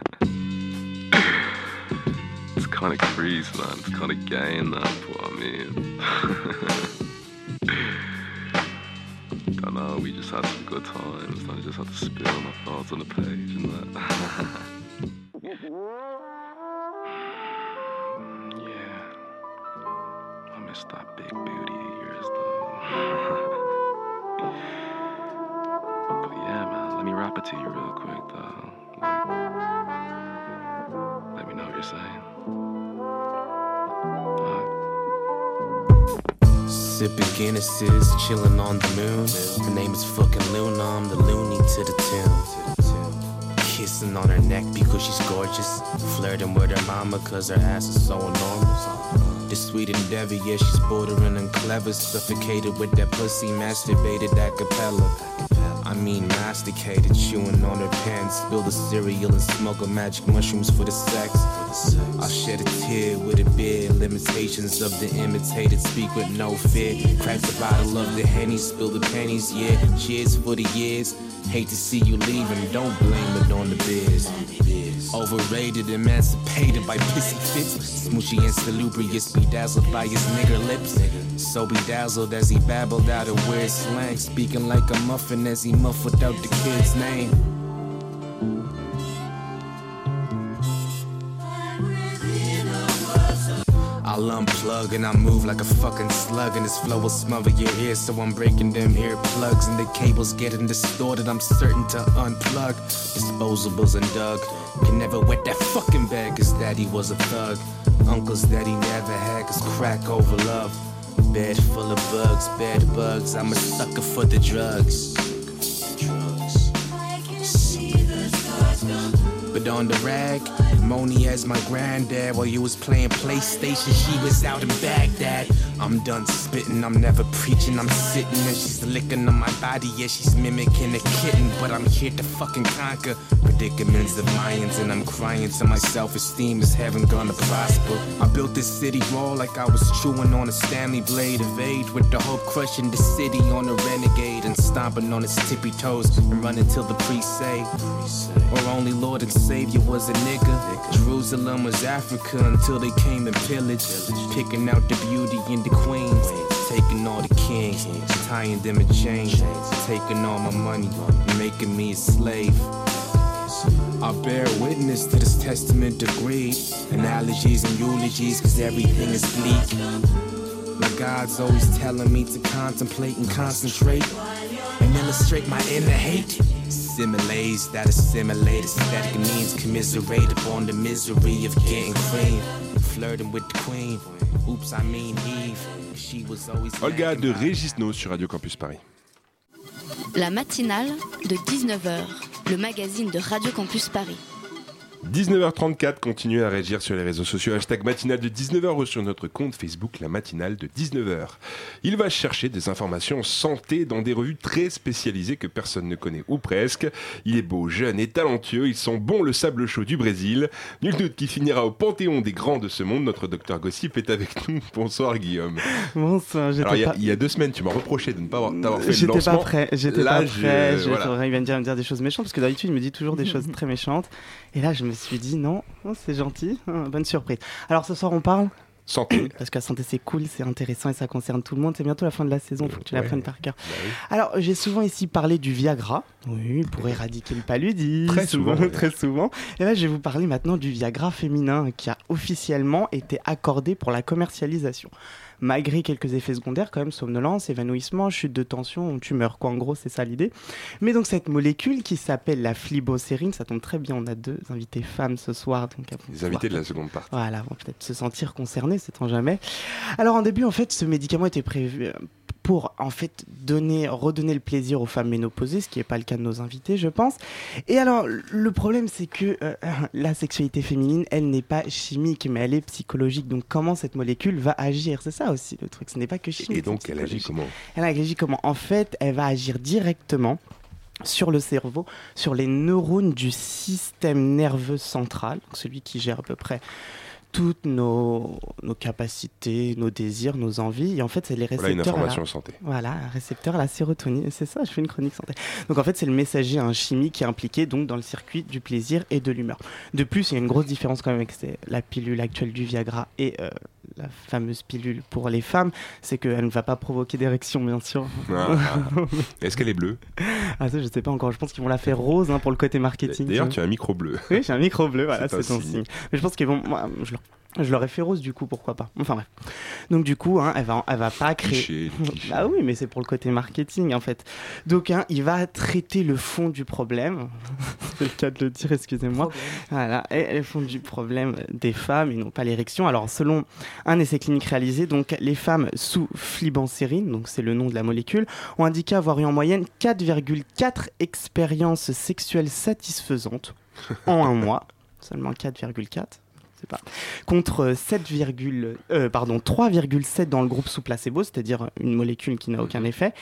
it's kind of crazy, man. It's kind of gay and that, but I mean. Don't know, we just had some good times. and I just had to spill my thoughts on the page and that. Sipping Guinnesses, chilling on the moon. Her name is fucking Luna, I'm the loony to the tune. Kissing on her neck because she's gorgeous. Flirting with her mama cause her ass is so enormous. The sweet endeavor, yeah, she's bordering and clever. Suffocated with that pussy, masturbated a cappella. I mean, masticated, chewing on her pants. Spill the cereal and smoke a magic mushrooms for the sex. I'll shed a tear with a beer. Limitations of the imitated, speak with no fear. Crack the bottle of the henny, spill the pennies, yeah. Cheers for the years. Hate to see you leaving, don't blame it on the beers. Overrated, emancipated by pissy fits. Smoochy and salubrious, bedazzled by his nigger lips. So bedazzled as he babbled out a weird slang. Speaking like a muffin as he muffled out the kid's name. I'll unplug and I move like a fucking slug, and this flow will smother your ears. So I'm breaking them ear plugs, and the cables getting distorted. I'm certain to unplug. Disposables and Doug can never wet that fucking bag, cause daddy was a thug. Uncles that he never had, cause crack over love. Bed full of bugs, bed bugs. I'm a sucker for the drugs. On the rag, Moni as my granddad while you was playing PlayStation. She was out in Baghdad. I'm done spitting, I'm never preaching. I'm sitting and she's licking on my body. Yeah, she's mimicking a kitten, but I'm here to fucking conquer predicaments of lions. And I'm crying to my self esteem is heaven gonna prosper. I built this city wall like I was chewing on a Stanley blade of age with the hope crushing the city on a renegade and stomping on its tippy toes and running till the priest say, or only Lord and Savior was a nigga. Jerusalem was Africa until they came and pillaged, picking out the beauty in the queens, taking all the kings, tying them in chains, taking all my money making me a slave. I bear witness to this testament of greed, analogies and eulogies, cause everything is bleak. My God's always telling me to contemplate and concentrate and illustrate my inner hate. Similes that assimilate aesthetic means commiserate upon the misery of getting cream. Flirting with the queen. Oops, I mean Eve. She was always. Olga de Régis No sur Radio Campus Paris. La matinale de 19h, le magazine de Radio Campus Paris. 19h34, continuez à réagir sur les réseaux sociaux. Hashtag matinale de 19h ou sur notre compte Facebook, la matinale de 19h. Il va chercher des informations santé dans des revues très spécialisées que personne ne connaît, ou presque. Il est beau, jeune et talentueux. Ils sont bons le sable chaud du Brésil. Nul doute qu'il finira au panthéon des grands de ce monde. Notre docteur Gossip est avec nous. Bonsoir Guillaume. Bonsoir, j'étais Alors, il y, a- pas- il y a deux semaines, tu m'as reproché de ne pas avoir, t'avoir fait le J'étais lancement. pas prêt, j'étais Là, pas prêt. je- voilà. Il vient de dire, me dire des choses méchantes parce que d'habitude il me dit toujours des choses très méchantes. Et là je me suis dit non, c'est gentil, bonne surprise. Alors ce soir on parle Santé. Parce que la santé c'est cool, c'est intéressant et ça concerne tout le monde. C'est bientôt la fin de la saison, faut que tu Ouais. l'apprennes par cœur. Bah oui. Alors j'ai souvent ici parlé du Viagra, oui, pour éradiquer le paludisme. Très souvent, très souvent. Et là je vais vous parler maintenant du Viagra féminin qui a officiellement été accordé pour la commercialisation. Malgré quelques effets secondaires, quand même, somnolence, évanouissement, chute de tension, tumeur, quoi. En gros, c'est ça l'idée. Mais donc, cette molécule qui s'appelle la flibocérine, ça tombe très bien. On a deux invités femmes ce soir. Donc, Les invités de la seconde partie. voilà, vont peut-être se sentir concernés, sait-on jamais. Alors en début, en fait, ce médicament était prévu euh, pour en fait donner, redonner le plaisir aux femmes ménopausées, ce qui n'est pas le cas de nos invités, je pense. Et alors, le problème, c'est que euh, la sexualité féminine, elle n'est pas chimique, mais elle est psychologique. Donc comment cette molécule va agir? C'est ça aussi le truc. Ce n'est pas que chimique. Et donc, elle agit comment? Elle agit comment? En fait, elle va agir directement sur le cerveau, sur les neurones du système nerveux central, celui qui gère à peu près toutes nos, nos capacités, nos désirs, nos envies. Et en fait, c'est les Voilà une récepteurs. à la- information santé. Voilà, un récepteur à la sérotonine. C'est ça, je fais une chronique santé. Donc en fait, c'est le messager hein, chimique qui est impliqué donc dans le circuit du plaisir et de l'humeur. De plus, il y a une grosse différence quand même avec c'est la pilule actuelle du Viagra et euh, la fameuse pilule pour les femmes, c'est qu'elle ne va pas provoquer d'érection, bien sûr. Ah, ah. Est-ce qu'elle est bleue? Ah ça, je sais pas encore. Je pense qu'ils vont la faire rose hein, pour le côté marketing. D'ailleurs, tu as un micro bleu. Oui, j'ai un micro bleu, voilà, C'est ton signe. signe. Mais je pense qu'ils vont. moi, je, leur... je leur ai fait rose du coup, pourquoi pas. Enfin bref. Donc du coup, hein, elle, va, elle va pas créer. Bah oui, mais c'est pour le côté marketing en fait. Donc hein, il va traiter le fond du problème. c'est le cas de le dire, excusez-moi. Voilà, et le fond du problème des femmes et non pas l'érection. Alors selon un essai clinique réalisé, donc les femmes sous flibancérine, donc c'est le nom de la molécule, ont indiqué avoir eu en moyenne 4,4 expériences sexuelles satisfaisantes en un mois. Seulement 4,4 pas. Contre 7, euh, pardon, 3,7 dans le groupe sous placebo, c'est-à-dire une molécule qui n'a aucun effet,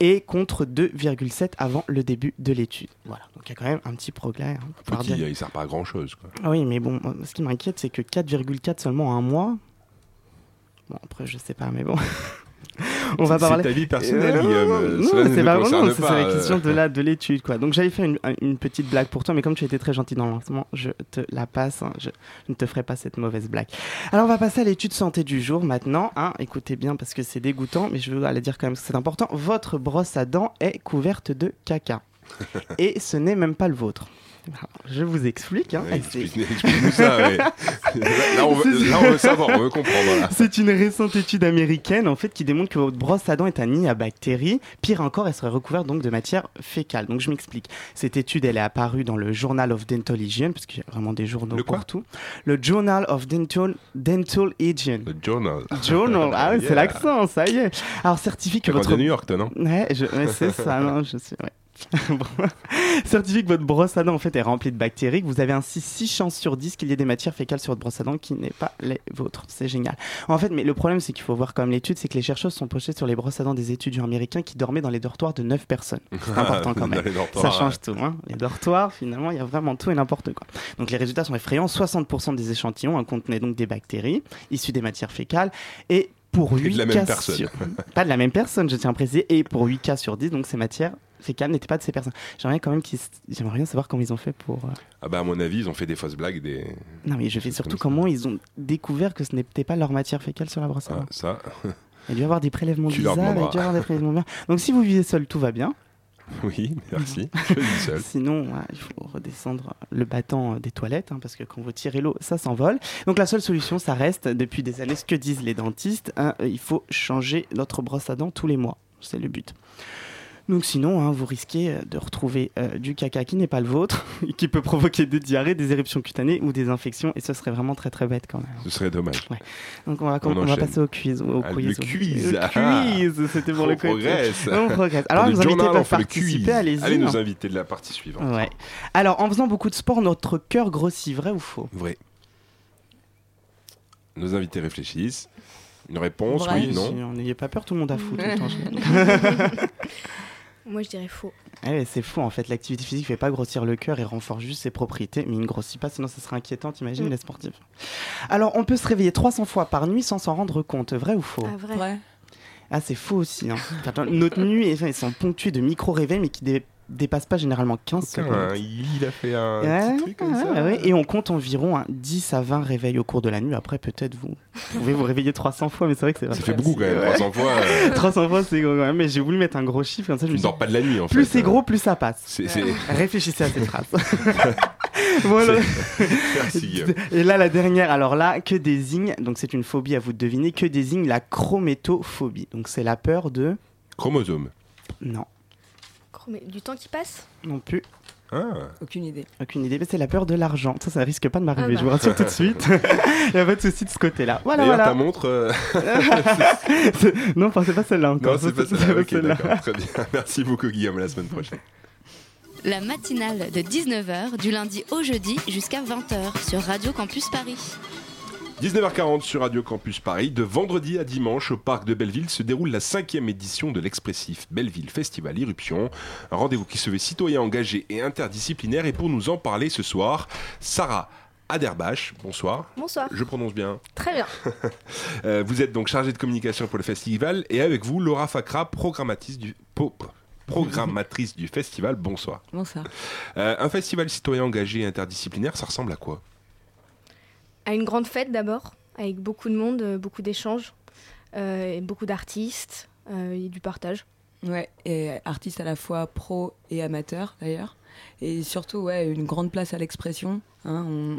et contre 2,7 avant le début de l'étude. Voilà, donc il y a quand même un petit progrès. hein, Petit, dire. il sert pas à grand chose. Quoi. Ah oui, mais bon, ce qui m'inquiète, c'est que 4,4 seulement en un mois. Bon, après, je sais pas, mais bon. On va C'est parler. ta vie personnelle, Euh, Guillaume. Non, c'est pas vraiment, c'est pas, la euh. question de la de l'étude, quoi. Donc j'allais faire une, une petite blague pour toi, mais comme tu étais très gentil dans le lancement, je te la passe. hein. Je, je ne te ferai pas cette mauvaise blague. Alors on va passer à l'étude santé du jour maintenant. hein. Écoutez bien parce que c'est dégoûtant, mais je veux aller dire quand même que c'est important. Votre brosse à dents est couverte de caca, et ce n'est même pas le vôtre. Alors, Je vous explique. hein. Ouais, Et c'est- explique- ça. ouais. Là, on veut, là, on veut savoir, on veut comprendre. C'est une récente étude américaine en fait qui démontre que votre brosse à dents est un nid à bactéries. Pire encore, elle serait recouverte donc de matière fécale. Donc je m'explique. Cette étude, elle est apparue dans le Journal of Dental Hygiene parce qu'il y a vraiment des journaux Le partout. Le Journal of Dental Dental Hygiene. Le journal. Journal, ah oui, Yeah. c'est l'accent, ça y est. Alors certifie que votre à New York, toi, non? Ouais, je- ouais, c'est ça, non, je suis. Ouais. Certifie que votre brosse à dents en fait est remplie de bactéries, que vous avez ainsi 6 chances sur 10 qu'il y ait des matières fécales sur votre brosse à dents qui n'est pas les vôtres. C'est génial. En fait, mais le problème c'est qu'il faut voir quand même l'étude, c'est que les chercheurs sont penchés sur les brosses à dents des étudiants américains qui dormaient dans les dortoirs de 9 personnes. C'est important quand même. Ça change ouais. tout. Hein. Les dortoirs, finalement, il y a vraiment tout et n'importe quoi. Donc les résultats sont effrayants. 60% des échantillons hein, contenaient donc des bactéries issues des matières fécales et pour Et 8 de la même cas sur- pas de la même personne, je tiens à préciser, et pour 8 cas sur 10, donc ces matières fécales n'étaient pas de ces personnes. J'aimerais quand même qu'ils... J'aimerais bien savoir comment ils ont fait pour... euh, Ah bah à mon avis, ils ont fait des fausses blagues, des... Non mais je fais surtout comment ils ont découvert que ce n'était pas leur matière fécale sur la brosse à Ah, dents. ça. Il y avoir des prélèvements Tu bizarres, il y avoir des prélèvements bizarres. Donc si vous vivez seul, tout va bien. Oui, merci. Je vis seul. Sinon, ouais, il faut redescendre le battant euh, des toilettes, hein, parce que quand vous tirez l'eau, ça s'envole. Donc la seule solution, ça reste, depuis des années, ce que disent les dentistes, hein, il faut changer notre brosse à dents tous les mois. C'est le but. Donc sinon, hein, vous risquez euh, de retrouver euh, du caca qui n'est pas le vôtre, et qui peut provoquer des diarrhées, des éruptions cutanées ou des infections, et ce serait vraiment très très bête quand même. Ce serait dommage. Ouais. Donc on va, On on va enchaîne. passer au quiz. Au Ah, quiz le quiz. Le Ah. quiz, c'était pour On le quiz. progresse. On progresse. Alors le invités peuvent participer, allez-y. Allez, nos hein. invités de la partie suivante. Ouais. Alors, en faisant beaucoup de sport, notre cœur grossit, vrai ou faux? Vrai. Nos invités réfléchissent. Une réponse, Vrai. oui, non N'ayez pas peur, tout le monde a fou tout le temps. Moi, je dirais faux. Eh ouais, c'est faux en fait, l'activité physique fait pas grossir le cœur et renforce juste ses propriétés, mais il ne grossit pas, sinon ça serait inquiétant, t'imagines Mm. les sportifs. Alors, on peut se réveiller 300 fois par nuit sans s'en rendre compte, vrai ou faux? Ah, vrai. Ah, c'est faux aussi. Hein. Attends, notre nuit, ils sont ponctués de micro-réveils, mais qui dé- dépassent pas généralement 15 Putain, secondes. il il a fait un Ouais, petit truc comme ouais, ça. ouais, Et on compte environ hein, 10 à 20 réveils au cours de la nuit. Après, peut-être vous pouvez vous réveiller 300 fois, mais c'est vrai que c'est Ça fait beaucoup quand même, Ouais. 300 fois. euh, 300 fois, c'est gros quand même. Mais j'ai voulu mettre un gros chiffre, comme ça je Tu me ne suis dors pas de la nuit en fait. plus c'est gros, plus ça passe. Réfléchissez à cette phrase. voilà. Merci. Et là, la dernière, alors là, que désigne, donc c'est une phobie à vous de deviner, que désigne la chrométophobie Donc c'est la peur de. Chromosome. Non, Mais du temps qui passe non plus. Ah. Aucune idée. Aucune idée, mais c'est la peur de l'argent. Ça, ça risque pas de m'arriver, Ah bah. je vous rassure tout de suite. Il n'y a pas de souci de ce côté-là. Voilà, D'ailleurs, voilà. ta montre. euh, non, enfin, c'est pas celle-là encore. non, c'est pas celle-là. d'accord. Très bien. Merci beaucoup Guillaume. À la semaine prochaine. La matinale de 19h du lundi au jeudi jusqu'à 20h sur Radio Campus Paris. 19h40 sur Radio Campus Paris. De vendredi à dimanche au parc de Belleville se déroule la cinquième édition de l'expressif Belleville Festival Irruption. Un rendez-vous qui se veut citoyen engagé et interdisciplinaire. Et pour nous en parler ce soir, Sarah Aderbach. Bonsoir. Bonsoir. Je prononce bien. Très bien. Euh, vous êtes donc chargé de communication pour le festival et avec vous Laura Fakra, programmatrice du, po- programmatrice du festival. Bonsoir. Bonsoir. Euh, un festival citoyen engagé et interdisciplinaire, ça ressemble à quoi? À une grande fête d'abord, avec beaucoup de monde, euh, beaucoup d'échanges, euh, et beaucoup d'artistes euh, et du partage. Ouais, et artiste à la fois pro et amateur d'ailleurs. Et surtout, ouais, une grande place à l'expression. hein. on,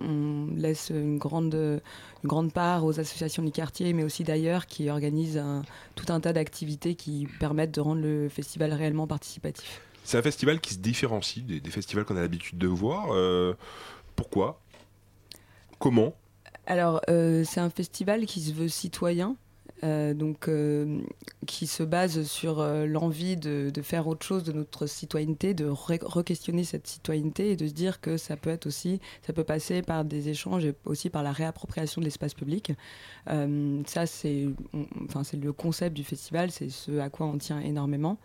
on laisse une grande, une grande part aux associations du quartier, mais aussi d'ailleurs, qui organisent un- tout un tas d'activités qui permettent de rendre le festival réellement participatif. C'est un festival qui se différencie des, des festivals qu'on a l'habitude de voir. Euh, pourquoi? Comment? Alors, euh, c'est un festival qui se veut citoyen, euh, donc euh, qui se base sur euh, l'envie de, faire autre chose de notre citoyenneté, de re- re-questionner cette citoyenneté et de se dire que ça peut être aussi, ça peut passer par des échanges et aussi par la réappropriation de l'espace public. Ça, c'est, enfin, le concept du festival, c'est ce à quoi on tient énormément.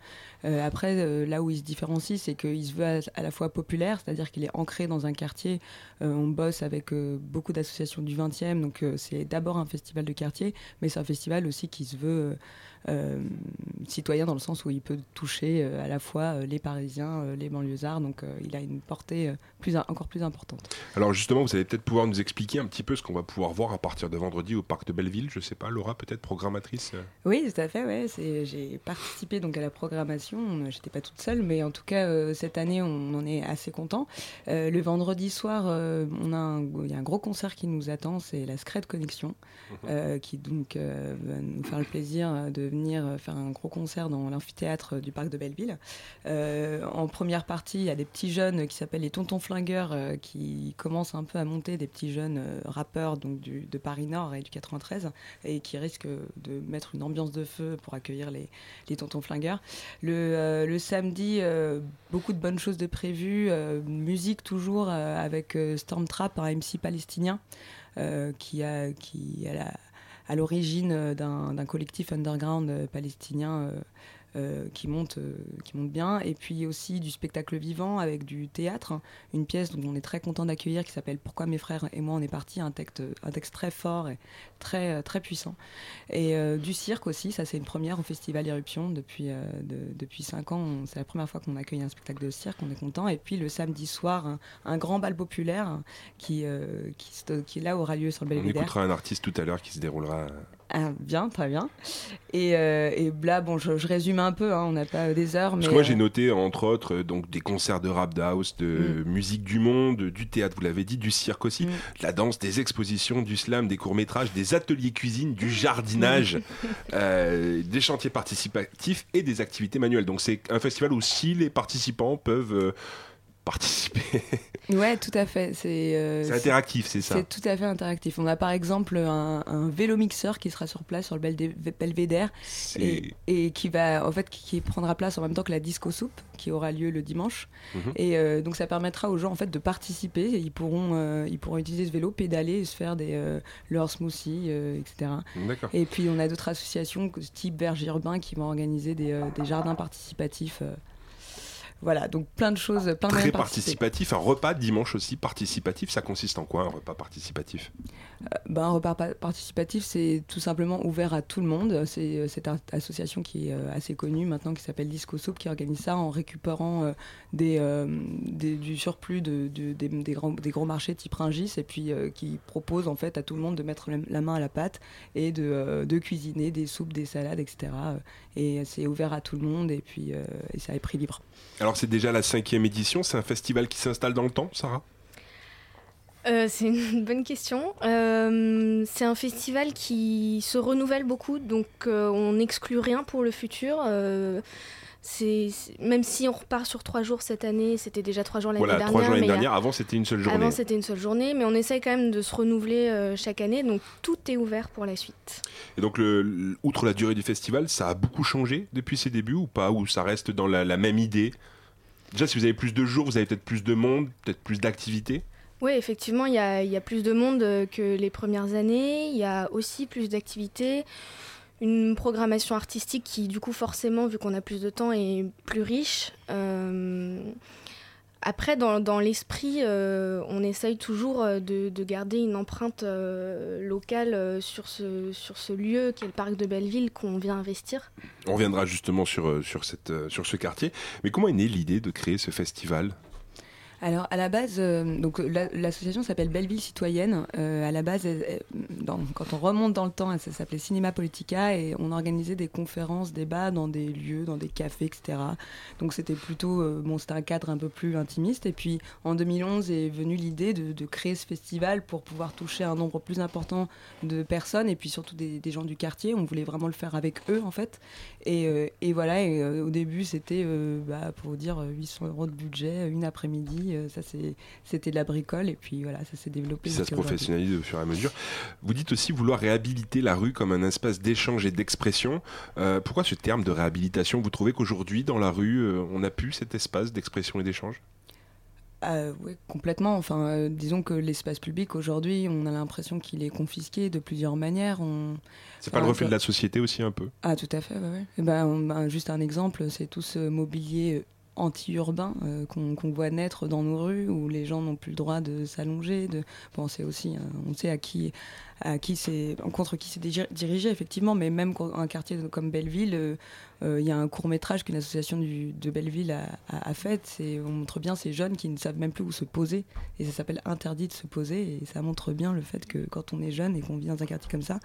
Après, là où il se différencie, c'est qu'il se veut à, à la fois populaire, c'est-à-dire qu'il est ancré dans un quartier. On bosse avec beaucoup d'associations du 20e, donc c'est d'abord un festival de quartier, mais c'est un festival aussi qui se veut euh, citoyen dans le sens où il peut toucher euh, à la fois euh, les Parisiens, euh, les banlieusards, donc euh, il a une portée euh, plus, encore plus importante. Alors justement, vous allez peut-être pouvoir nous expliquer un petit peu ce qu'on va pouvoir voir à partir de vendredi au parc de Belleville. Je sais pas, Laura, peut-être programmatrice. euh Oui, tout à fait. Ouais. J'ai participé donc à la programmation. J'étais pas toute seule, mais en tout cas euh, cette année, on en est assez content. Euh, le vendredi soir, euh, on a un, il y a un gros concert qui nous attend. C'est la Scred Connexion, euh, qui donc euh, va nous faire le plaisir euh, de euh, faire un gros concert dans l'amphithéâtre du parc de Belleville. Euh, en première partie, il y a des petits jeunes qui s'appellent les Tontons Flingueurs, euh, qui commencent un peu à monter des petits jeunes rappeurs donc du, de Paris Nord et du 93 et qui risquent de mettre une ambiance de feu pour accueillir les, tontons flingueurs. Le, samedi, beaucoup de bonnes choses de prévues. musique toujours avec Stormtrap, un MC palestinien qui a qui la- à l'origine euh, d'un collectif underground euh, palestinien. Euh, qui monte, euh, qui monte bien, et puis aussi du spectacle vivant avec du théâtre, une pièce dont on est très content d'accueillir qui s'appelle Pourquoi mes frères et moi on est partis, un texte, un texte très fort et très, euh, très puissant. Et euh, du cirque aussi, ça c'est une première au Festival Éruption depuis, de- depuis 5 ans, on- c'est la première fois qu'on accueille un spectacle de cirque, on est content. Et puis le samedi soir, un, un grand bal populaire qui, qui, qui là aura lieu sur le On Belvédère. écoutera un artiste tout à l'heure qui se déroulera. Ah, bien, très bien. Et, euh, et là, bon, je, je résume un peu, hein, on n'a pas des heures, mais. Parce que moi j'ai euh, noté entre autres euh, donc des concerts de rap house, de Mm. musique du monde, du théâtre, vous l'avez dit, du cirque aussi, de la danse, des expositions, du slam, des courts métrages, des ateliers cuisine, du jardinage, euh, des chantiers participatifs et des activités manuelles. Donc c'est un festival où si les participants peuvent participer. Ouais, tout à fait. C'est euh, C'est interactif, c'est ça. C'est tout à fait interactif. On a par exemple un, un vélo mixeur qui sera sur place sur le Belvédère et, et qui va en fait qui, prendra place en même temps que la disco soupe qui aura lieu le dimanche. Mhm. Et euh, donc ça permettra aux gens en fait de participer. Ils pourront euh, ils pourront utiliser ce vélo, pédaler, et se faire des leurs smoothies, etc. D'accord. Et puis on a d'autres associations type Berger Urbain qui vont organiser des, des jardins participatifs. Euh. Voilà, donc plein de choses, plein de Très de participatif, un repas dimanche aussi participatif, ça consiste en quoi un repas participatif? Ben, un repas pa- participatif, c'est tout simplement ouvert à tout le monde. C'est euh, cette association qui est euh, assez connue maintenant, qui s'appelle Disco Soup, qui organise ça en récupérant euh, des, euh, des- du surplus de, de- des, des grands, des gros marchés type Ringis, et puis euh, qui propose en fait à tout le monde de mettre la, main à la pâte et de, euh, de cuisiner des soupes, des salades, etc. Et c'est ouvert à tout le monde, et puis euh, et ça est prix libre. Alors c'est déjà la cinquième édition, c'est un festival qui s'installe dans le temps, Sarah? Euh, c'est une bonne question. Euh, c'est un festival qui se renouvelle beaucoup, donc euh, on n'exclut rien pour le futur. C'est même si on repart sur trois jours cette année, c'était déjà trois jours l'année Voilà, dernière. trois jours l'année a- dernière, avant c'était une seule journée. Avant c'était une seule journée, mais on essaye quand même de se renouveler euh, chaque année, donc tout est ouvert pour la suite. Et donc, le- outre la durée du festival, ça a beaucoup changé depuis ses débuts ou pas? Ou ça reste dans la, la même idée? Déjà, si vous avez plus de jours, vous avez peut-être plus de monde, peut-être plus d'activités Oui, effectivement, il y a, plus de monde euh, que les premières années. Il y a aussi plus d'activités. Une programmation artistique qui, du coup, forcément, vu qu'on a plus de temps, est plus riche. Euh, Après, dans, dans l'esprit, euh, on essaye toujours euh, de, de garder une empreinte euh, locale sur, ce, sur ce lieu qui est le parc de Belleville qu'on vient investir. On reviendra justement sur, sur, cette, sur ce quartier. Mais comment est née l'idée de créer ce festival? Alors à la base, euh, donc la- l'association s'appelle Belleville Citoyenne. Euh, à la base, quand on remonte dans le temps, elle- s'appelait Cinéma Politica et on organisait des conférences, débats dans des lieux, dans des cafés, etc. Donc c'était plutôt, euh, bon, c'était un cadre un peu plus intimiste. Et puis en 2011 est venue l'idée de, créer ce festival pour pouvoir toucher un nombre plus important de personnes et puis surtout des, gens du quartier. On voulait vraiment le faire avec eux en fait. Et, voilà, au début c'était bah, pour dire euh, 800 euros de budget, une après-midi, euh, ça c'était de la bricole et puis voilà, ça s'est développé. Ça se professionnalise au fur et à mesure. Vous dites aussi vouloir réhabiliter la rue comme un espace d'échange et d'expression. Euh, pourquoi ce terme de réhabilitation? Vous trouvez qu'aujourd'hui, dans la rue, euh, on a pu cet espace d'expression et d'échange? Euh, oui, complètement. Enfin, euh, disons que l'espace public aujourd'hui, on a l'impression qu'il est confisqué de plusieurs manières. On... C'est pas le reflet de la société aussi un peu? Ah, tout à fait, ouais, ouais. Et ben, on- ben, juste un exemple, c'est tout ce mobilier anti-urbain euh, qu'on voit naître dans nos rues, où les gens n'ont plus le droit de s'allonger. De... C'est aussi, euh, on sait à qui, à qui c'est, contre qui c'est dirigé, effectivement, mais même un quartier comme Belleville, euh, euh, il y a un court métrage qu'une association de Belleville a, fait. C'est, on montre bien ces jeunes qui ne savent même plus où se poser, et ça s'appelle Interdit de se poser, et ça montre bien le fait que quand on est jeune et qu'on vit dans un quartier comme ça,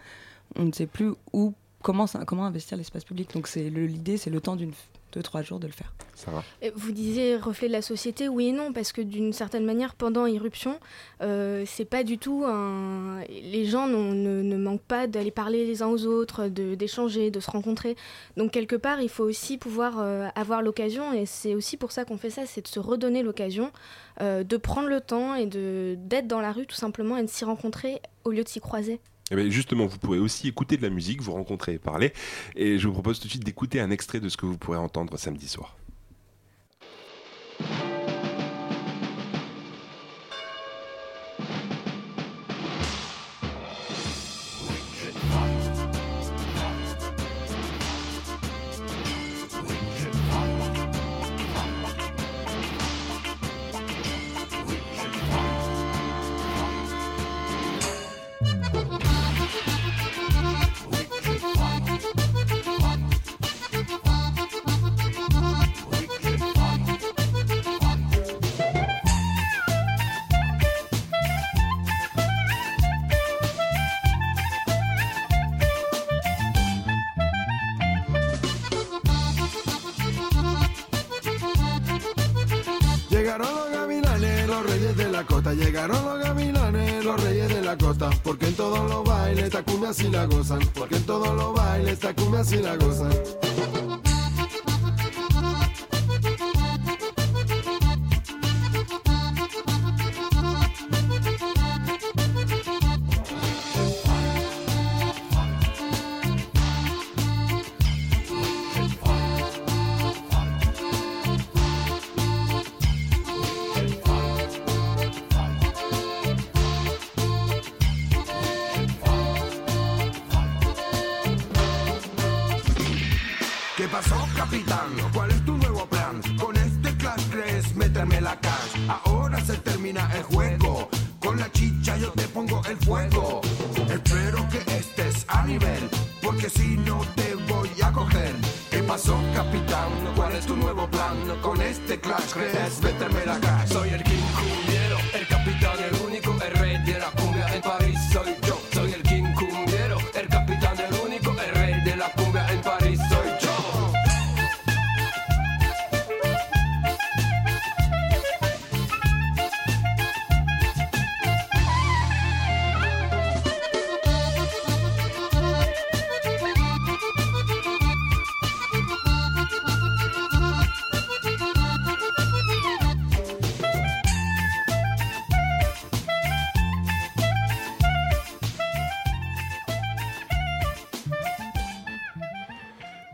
on ne sait plus où comment, comment investir l'espace public. Donc c'est l'idée, c'est le temps d'une deux trois jours de le faire. Sarah Vous disiez reflet de la société, oui et non, parce que d'une certaine manière, pendant Irruption, euh, c'est pas du tout un. Les gens ne, ne manquent pas d'aller parler les uns aux autres, de- d'échanger, de, se rencontrer. Donc, quelque part, il faut aussi pouvoir euh, avoir l'occasion, et c'est aussi pour ça qu'on fait ça, c'est de se redonner l'occasion euh, de prendre le temps et de- d'être dans la rue tout simplement et de s'y rencontrer au lieu de s'y croiser. Eh justement, vous pourrez aussi écouter de la musique, vous rencontrer et parler. Et je vous propose tout de suite d'écouter un extrait de ce que vous pourrez entendre samedi soir. Llegaron los gavilanes, los reyes de la costa. Porque en todos los bailes esta cumbia sí la gozan. Porque en todos los bailes esta cumbia sí la gozan.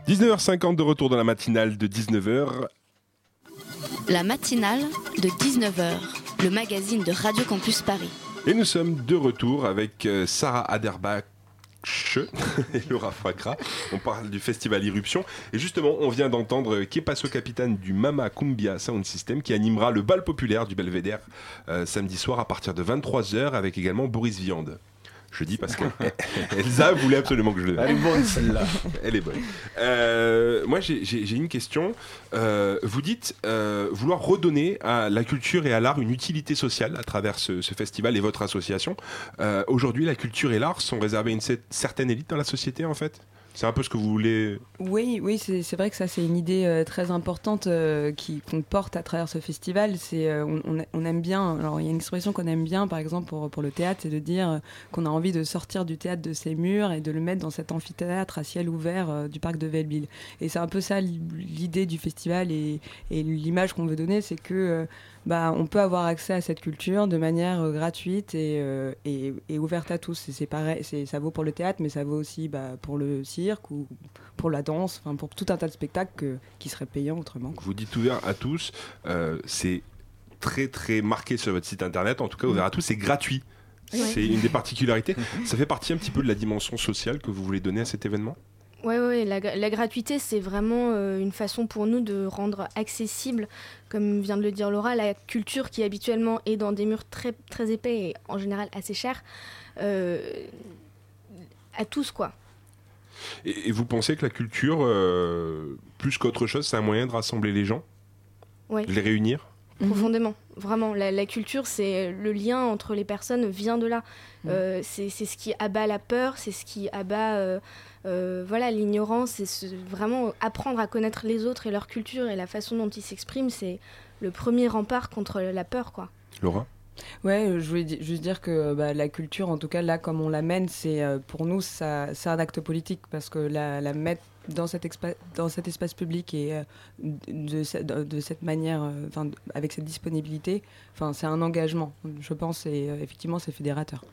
19h50 de retour dans la matinale de 19h. La matinale de 19h, le magazine de Radio Campus Paris. Et nous sommes de retour avec euh, Sarah Aderbach, et Laura Fracra. On parle du festival Irruption. Et justement, on vient d'entendre Kepaso Capitaine du Mama Cumbia Sound System qui animera le bal populaire du Belvédère euh, samedi soir à partir de 23h avec également Boris Viande. Je dis parce que Elsa voulait absolument que je le. Elle est bonne celle-là. Elle est bonne. Euh, moi, j'ai- une question. Euh, vous dites euh, vouloir redonner à la culture et à l'art une utilité sociale à travers ce, ce festival et votre association. Aujourd'hui, la culture et l'art sont réservés à une cer- certaine élite dans la société, en fait? C'est un peu ce que vous voulez. Oui, oui, c'est vrai que ça c'est une idée euh, très importante euh, qui qu'on porte à travers ce festival. C'est euh, on, aime bien. Alors il y a une expression qu'on aime bien, par exemple pour pour le théâtre, c'est de dire qu'on a envie de sortir du théâtre de ses murs et de le mettre dans cet amphithéâtre à ciel ouvert du parc de Belleville. Et c'est un peu ça l'i- l'idée du festival et, l'image qu'on veut donner, c'est que bah, on peut avoir accès à cette culture de manière euh, gratuite et, euh, et, et ouverte à tous. C'est pareil, ça vaut pour le théâtre, mais ça vaut aussi bah, pour le cirque ou pour la danse, enfin pour tout un tas de spectacles que- qui seraient payants autrement. Vous dites ouvert à tous. euh, c'est très très marqué sur votre site internet. En tout cas, ouvert à tous. C'est gratuit. Ouais. C'est une des particularités. Ça fait partie un petit peu de la dimension sociale que vous voulez donner à cet événement? Ouais, ouais, la, la gratuité, c'est vraiment euh, une façon pour nous de rendre accessible, comme vient de le dire Laura, la culture qui habituellement est dans des murs très, très épais et en général assez chers, euh, à tous, quoi. Et, et vous pensez que la culture, euh, plus qu'autre chose, c'est un moyen de rassembler les gens, Ouais. de les réunir? Profondément, vraiment. La, la culture, c'est le lien entre les personnes vient de là. Mm. Euh, c'est c'est ce qui abat la peur, c'est ce qui abat euh, euh, voilà l'ignorance. C'est ce- vraiment apprendre à connaître les autres et leur culture et la façon dont ils s'expriment. C'est le premier rempart contre la peur, quoi. Laura? Ouais, je voulais juste dire que bah, la culture, en tout cas là, comme on l'amène, c'est euh, pour nous, ça, c'est un acte politique parce que la, la mettre dans cet, expa- dans cet espace public et euh, de, ce- de, de cette manière, euh, avec cette disponibilité, c'est un engagement, je pense, et euh, effectivement, c'est fédérateur.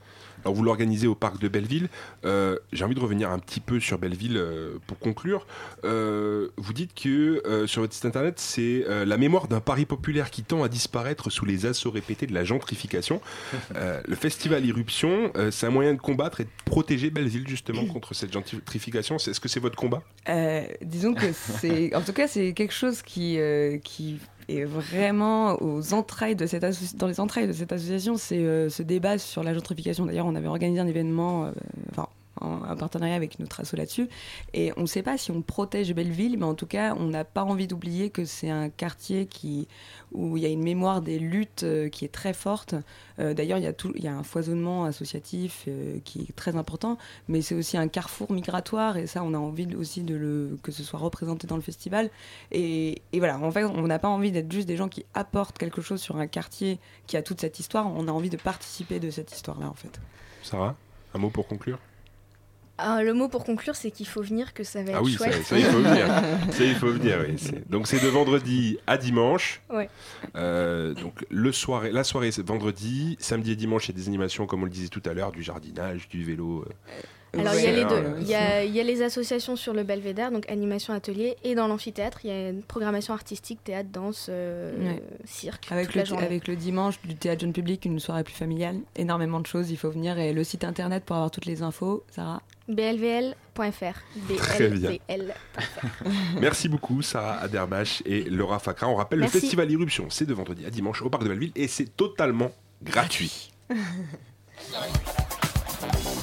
Alors vous l'organisez au parc de Belleville. Euh, J'ai envie de revenir un petit peu sur Belleville euh, pour conclure. Euh, vous dites que euh, sur votre site internet, c'est euh, la mémoire d'un Paris populaire qui tend à disparaître sous les assauts répétés de la gentrification. Euh, le festival Irruption, euh, c'est un moyen de combattre et de protéger Belleville justement contre cette gentrification. Est-ce que c'est votre combat? Euh, disons que c'est, en tout cas, c'est quelque chose qui, euh, qui est vraiment aux entrailles de cette asso- dans les entrailles de cette association, c'est euh, ce débat sur la gentrification. D'ailleurs, on avait organisé un événement, euh, enfin, en, un partenariat avec notre asso là-dessus, et on ne sait pas si on protège Belleville, mais en tout cas, on n'a pas envie d'oublier que c'est un quartier où il y a une mémoire des luttes euh, qui est très forte. Euh, D'ailleurs, il y a un foisonnement associatif euh, qui est très important, mais c'est aussi un carrefour migratoire et ça, on a envie aussi que ce soit représenté dans le festival. Et, et voilà, en fait, on n'a pas envie d'être juste des gens qui apportent quelque chose sur un quartier qui a toute cette histoire. On a envie de participer de cette histoire-là, en fait. Sarah, un mot pour conclure? Ah, le mot pour conclure, c'est qu'il faut venir, que ça va être Ah oui, ça, chouette. ça, il faut venir. Ça, il faut venir. oui. Donc c'est de vendredi à dimanche. Ouais. Euh, donc le soirée, la soirée c'est vendredi, samedi et dimanche il y a des animations comme on le disait tout à l'heure, du jardinage, du vélo. euh, Alors il y a les deux. Il y a, il y a les associations sur le Belvédère, donc animation atelier, et dans l'amphithéâtre, il y a une programmation artistique, théâtre, danse, euh, Ouais. cirque. Avec toute le, la journée. avec le dimanche du théâtre jeune public, une soirée plus familiale, énormément de choses, il faut venir. Et le site internet pour avoir toutes les infos, Sarah blvl.fr. Très bien. BLVL.fr. Merci beaucoup Sarah Aderbach et Laura Fakra. On rappelle Merci. le festival Irruption, c'est de vendredi à dimanche au parc de Belleville et c'est totalement gratuit.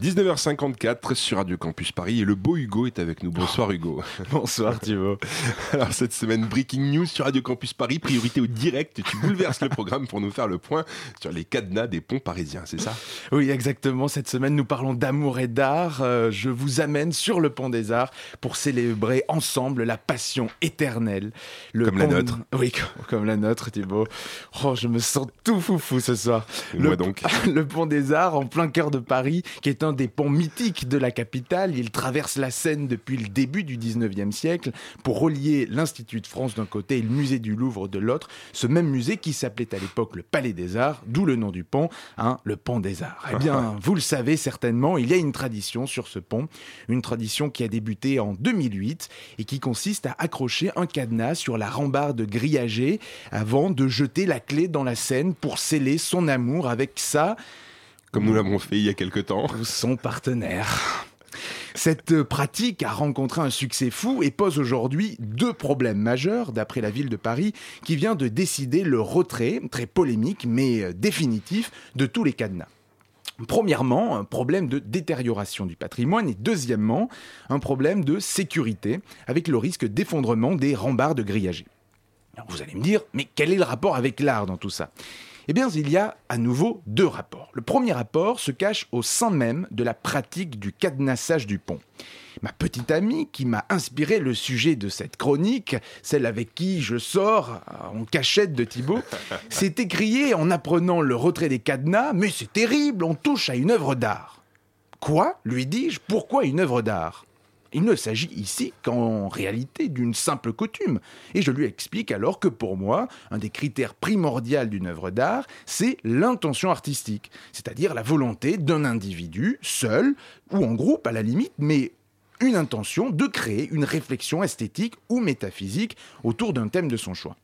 19h54 sur Radio Campus Paris et le beau Hugo est avec nous. Bonsoir Hugo. Bonsoir Thibaut. Alors cette semaine, Breaking News sur Radio Campus Paris, priorité au direct. Tu bouleverses le programme pour nous faire le point sur les cadenas des ponts parisiens, c'est ça? Oui, exactement. Cette semaine, nous parlons d'amour et d'art. Euh, je vous amène sur le pont des Arts pour célébrer ensemble la passion éternelle. Le Comme la nôtre. Oui, comme, comme la nôtre, Thibaut. Oh, je me sens tout foufou ce soir. Et moi donc. le pont des Arts, en plein cœur de Paris, qui est un des ponts mythiques de la capitale. Il traverse la Seine depuis le début du 19e siècle pour relier l'Institut de France d'un côté et le musée du Louvre de l'autre. Ce même musée qui s'appelait à l'époque le Palais des Arts, d'où le nom du pont, hein, le pont des Arts. Eh bien, vous le savez certainement, il y a une tradition sur ce pont, une tradition qui a débuté en 2008 et qui consiste à accrocher un cadenas sur la rambarde grillagée avant de jeter la clé dans la Seine pour sceller son amour avec ça. Comme nous l'avons fait il y a quelque temps. Son partenaire. Cette pratique a rencontré un succès fou et pose aujourd'hui deux problèmes majeurs, d'après la ville de Paris, qui vient de décider le retrait, très polémique mais euh, définitif, de tous les cadenas. Premièrement, un problème de détérioration du patrimoine et deuxièmement, un problème de sécurité avec le risque d'effondrement des rambardes grillagées. Alors vous allez me dire, mais quel est le rapport avec l'art dans tout ça? Eh bien, il y a à nouveau deux rapports. Le premier rapport se cache au sein même de la pratique du cadenassage du pont. Ma petite amie qui m'a inspiré le sujet de cette chronique, celle avec qui je sors en cachette de Thibaut, s'est écriée en apprenant le retrait des cadenas Mais c'est terrible, on touche à une œuvre d'art. Quoi lui dis-je, pourquoi une œuvre d'art? Il ne s'agit ici qu'en réalité d'une simple coutume. Et je lui explique alors que pour moi, un des critères primordiaux d'une œuvre d'art, c'est l'intention artistique, c'est-à-dire la volonté d'un individu, seul ou en groupe à la limite, mais une intention de créer une réflexion esthétique ou métaphysique autour d'un thème de son choix.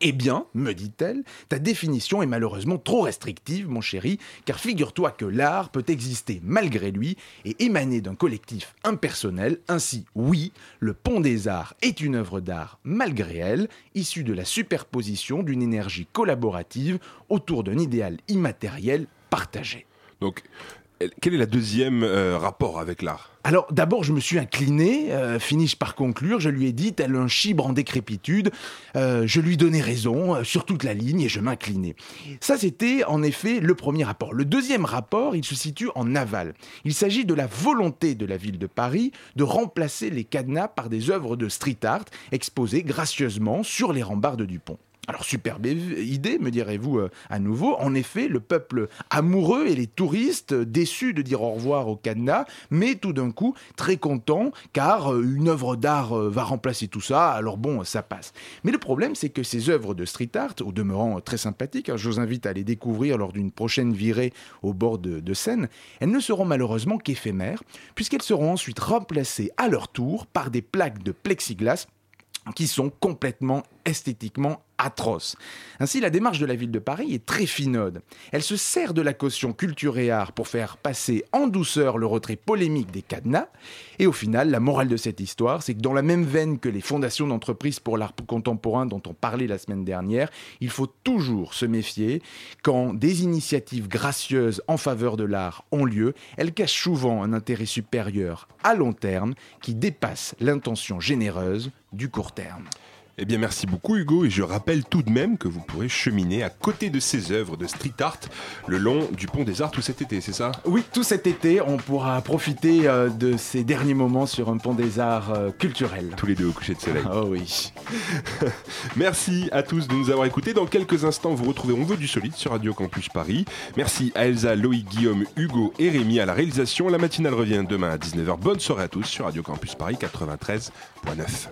Eh bien, me dit-elle, ta définition est malheureusement trop restrictive, mon chéri, car figure-toi que l'art peut exister malgré lui et émaner d'un collectif impersonnel. Ainsi, oui, le Pont des Arts est une œuvre d'art malgré elle, issue de la superposition d'une énergie collaborative autour d'un idéal immatériel partagé. Donc, quel est le deuxième euh, rapport avec l'art? Alors d'abord je me suis incliné, euh, finis-je par conclure, je lui ai dit tel un chibre en décrépitude, euh, je lui donnais raison euh, sur toute la ligne et je m'inclinais. Ça c'était en effet le premier rapport. Le deuxième rapport, il se situe en aval. Il s'agit de la volonté de la ville de Paris de remplacer les cadenas par des œuvres de street art exposées gracieusement sur les rambardes du pont. Alors superbe idée, me direz-vous euh, à nouveau. En effet, le peuple amoureux et les touristes euh, déçus de dire au revoir au cadenas, mais tout d'un coup très contents car euh, une œuvre d'art va remplacer tout ça. Alors bon, ça passe. Mais le problème, c'est que ces œuvres de street art, au demeurant très sympathiques, hein, je vous invite à les découvrir lors d'une prochaine virée au bord de, de Seine, elles ne seront malheureusement qu'éphémères, puisqu'elles seront ensuite remplacées à leur tour par des plaques de plexiglas qui sont complètement esthétiquement atroces. Ainsi, la démarche de la ville de Paris est très finode. Elle se sert de la caution culture et art pour faire passer en douceur le retrait polémique des cadenas. Et au final, la morale de cette histoire, c'est que dans la même veine que les fondations d'entreprises pour l'art contemporain dont on parlait la semaine dernière, il faut toujours se méfier quand des initiatives gracieuses en faveur de l'art ont lieu. Elles cachent souvent un intérêt supérieur à long terme qui dépasse l'intention généreuse du court terme. Eh bien, merci beaucoup Hugo, et je rappelle tout de même que vous pourrez cheminer à côté de ces œuvres de street art le long du pont des Arts tout cet été, c'est ça? Oui, tout cet été, on pourra profiter euh, de ces derniers moments sur un pont des Arts euh, culturel. Tous les deux au coucher de soleil. oh oui. merci à tous de nous avoir écoutés. Dans quelques instants, vous retrouvez On veut du solide sur Radio Campus Paris. Merci à Elsa, Loïc, Guillaume, Hugo et Rémi à la réalisation. La matinale revient demain à 19h. Bonne soirée à tous sur Radio Campus Paris 93.9.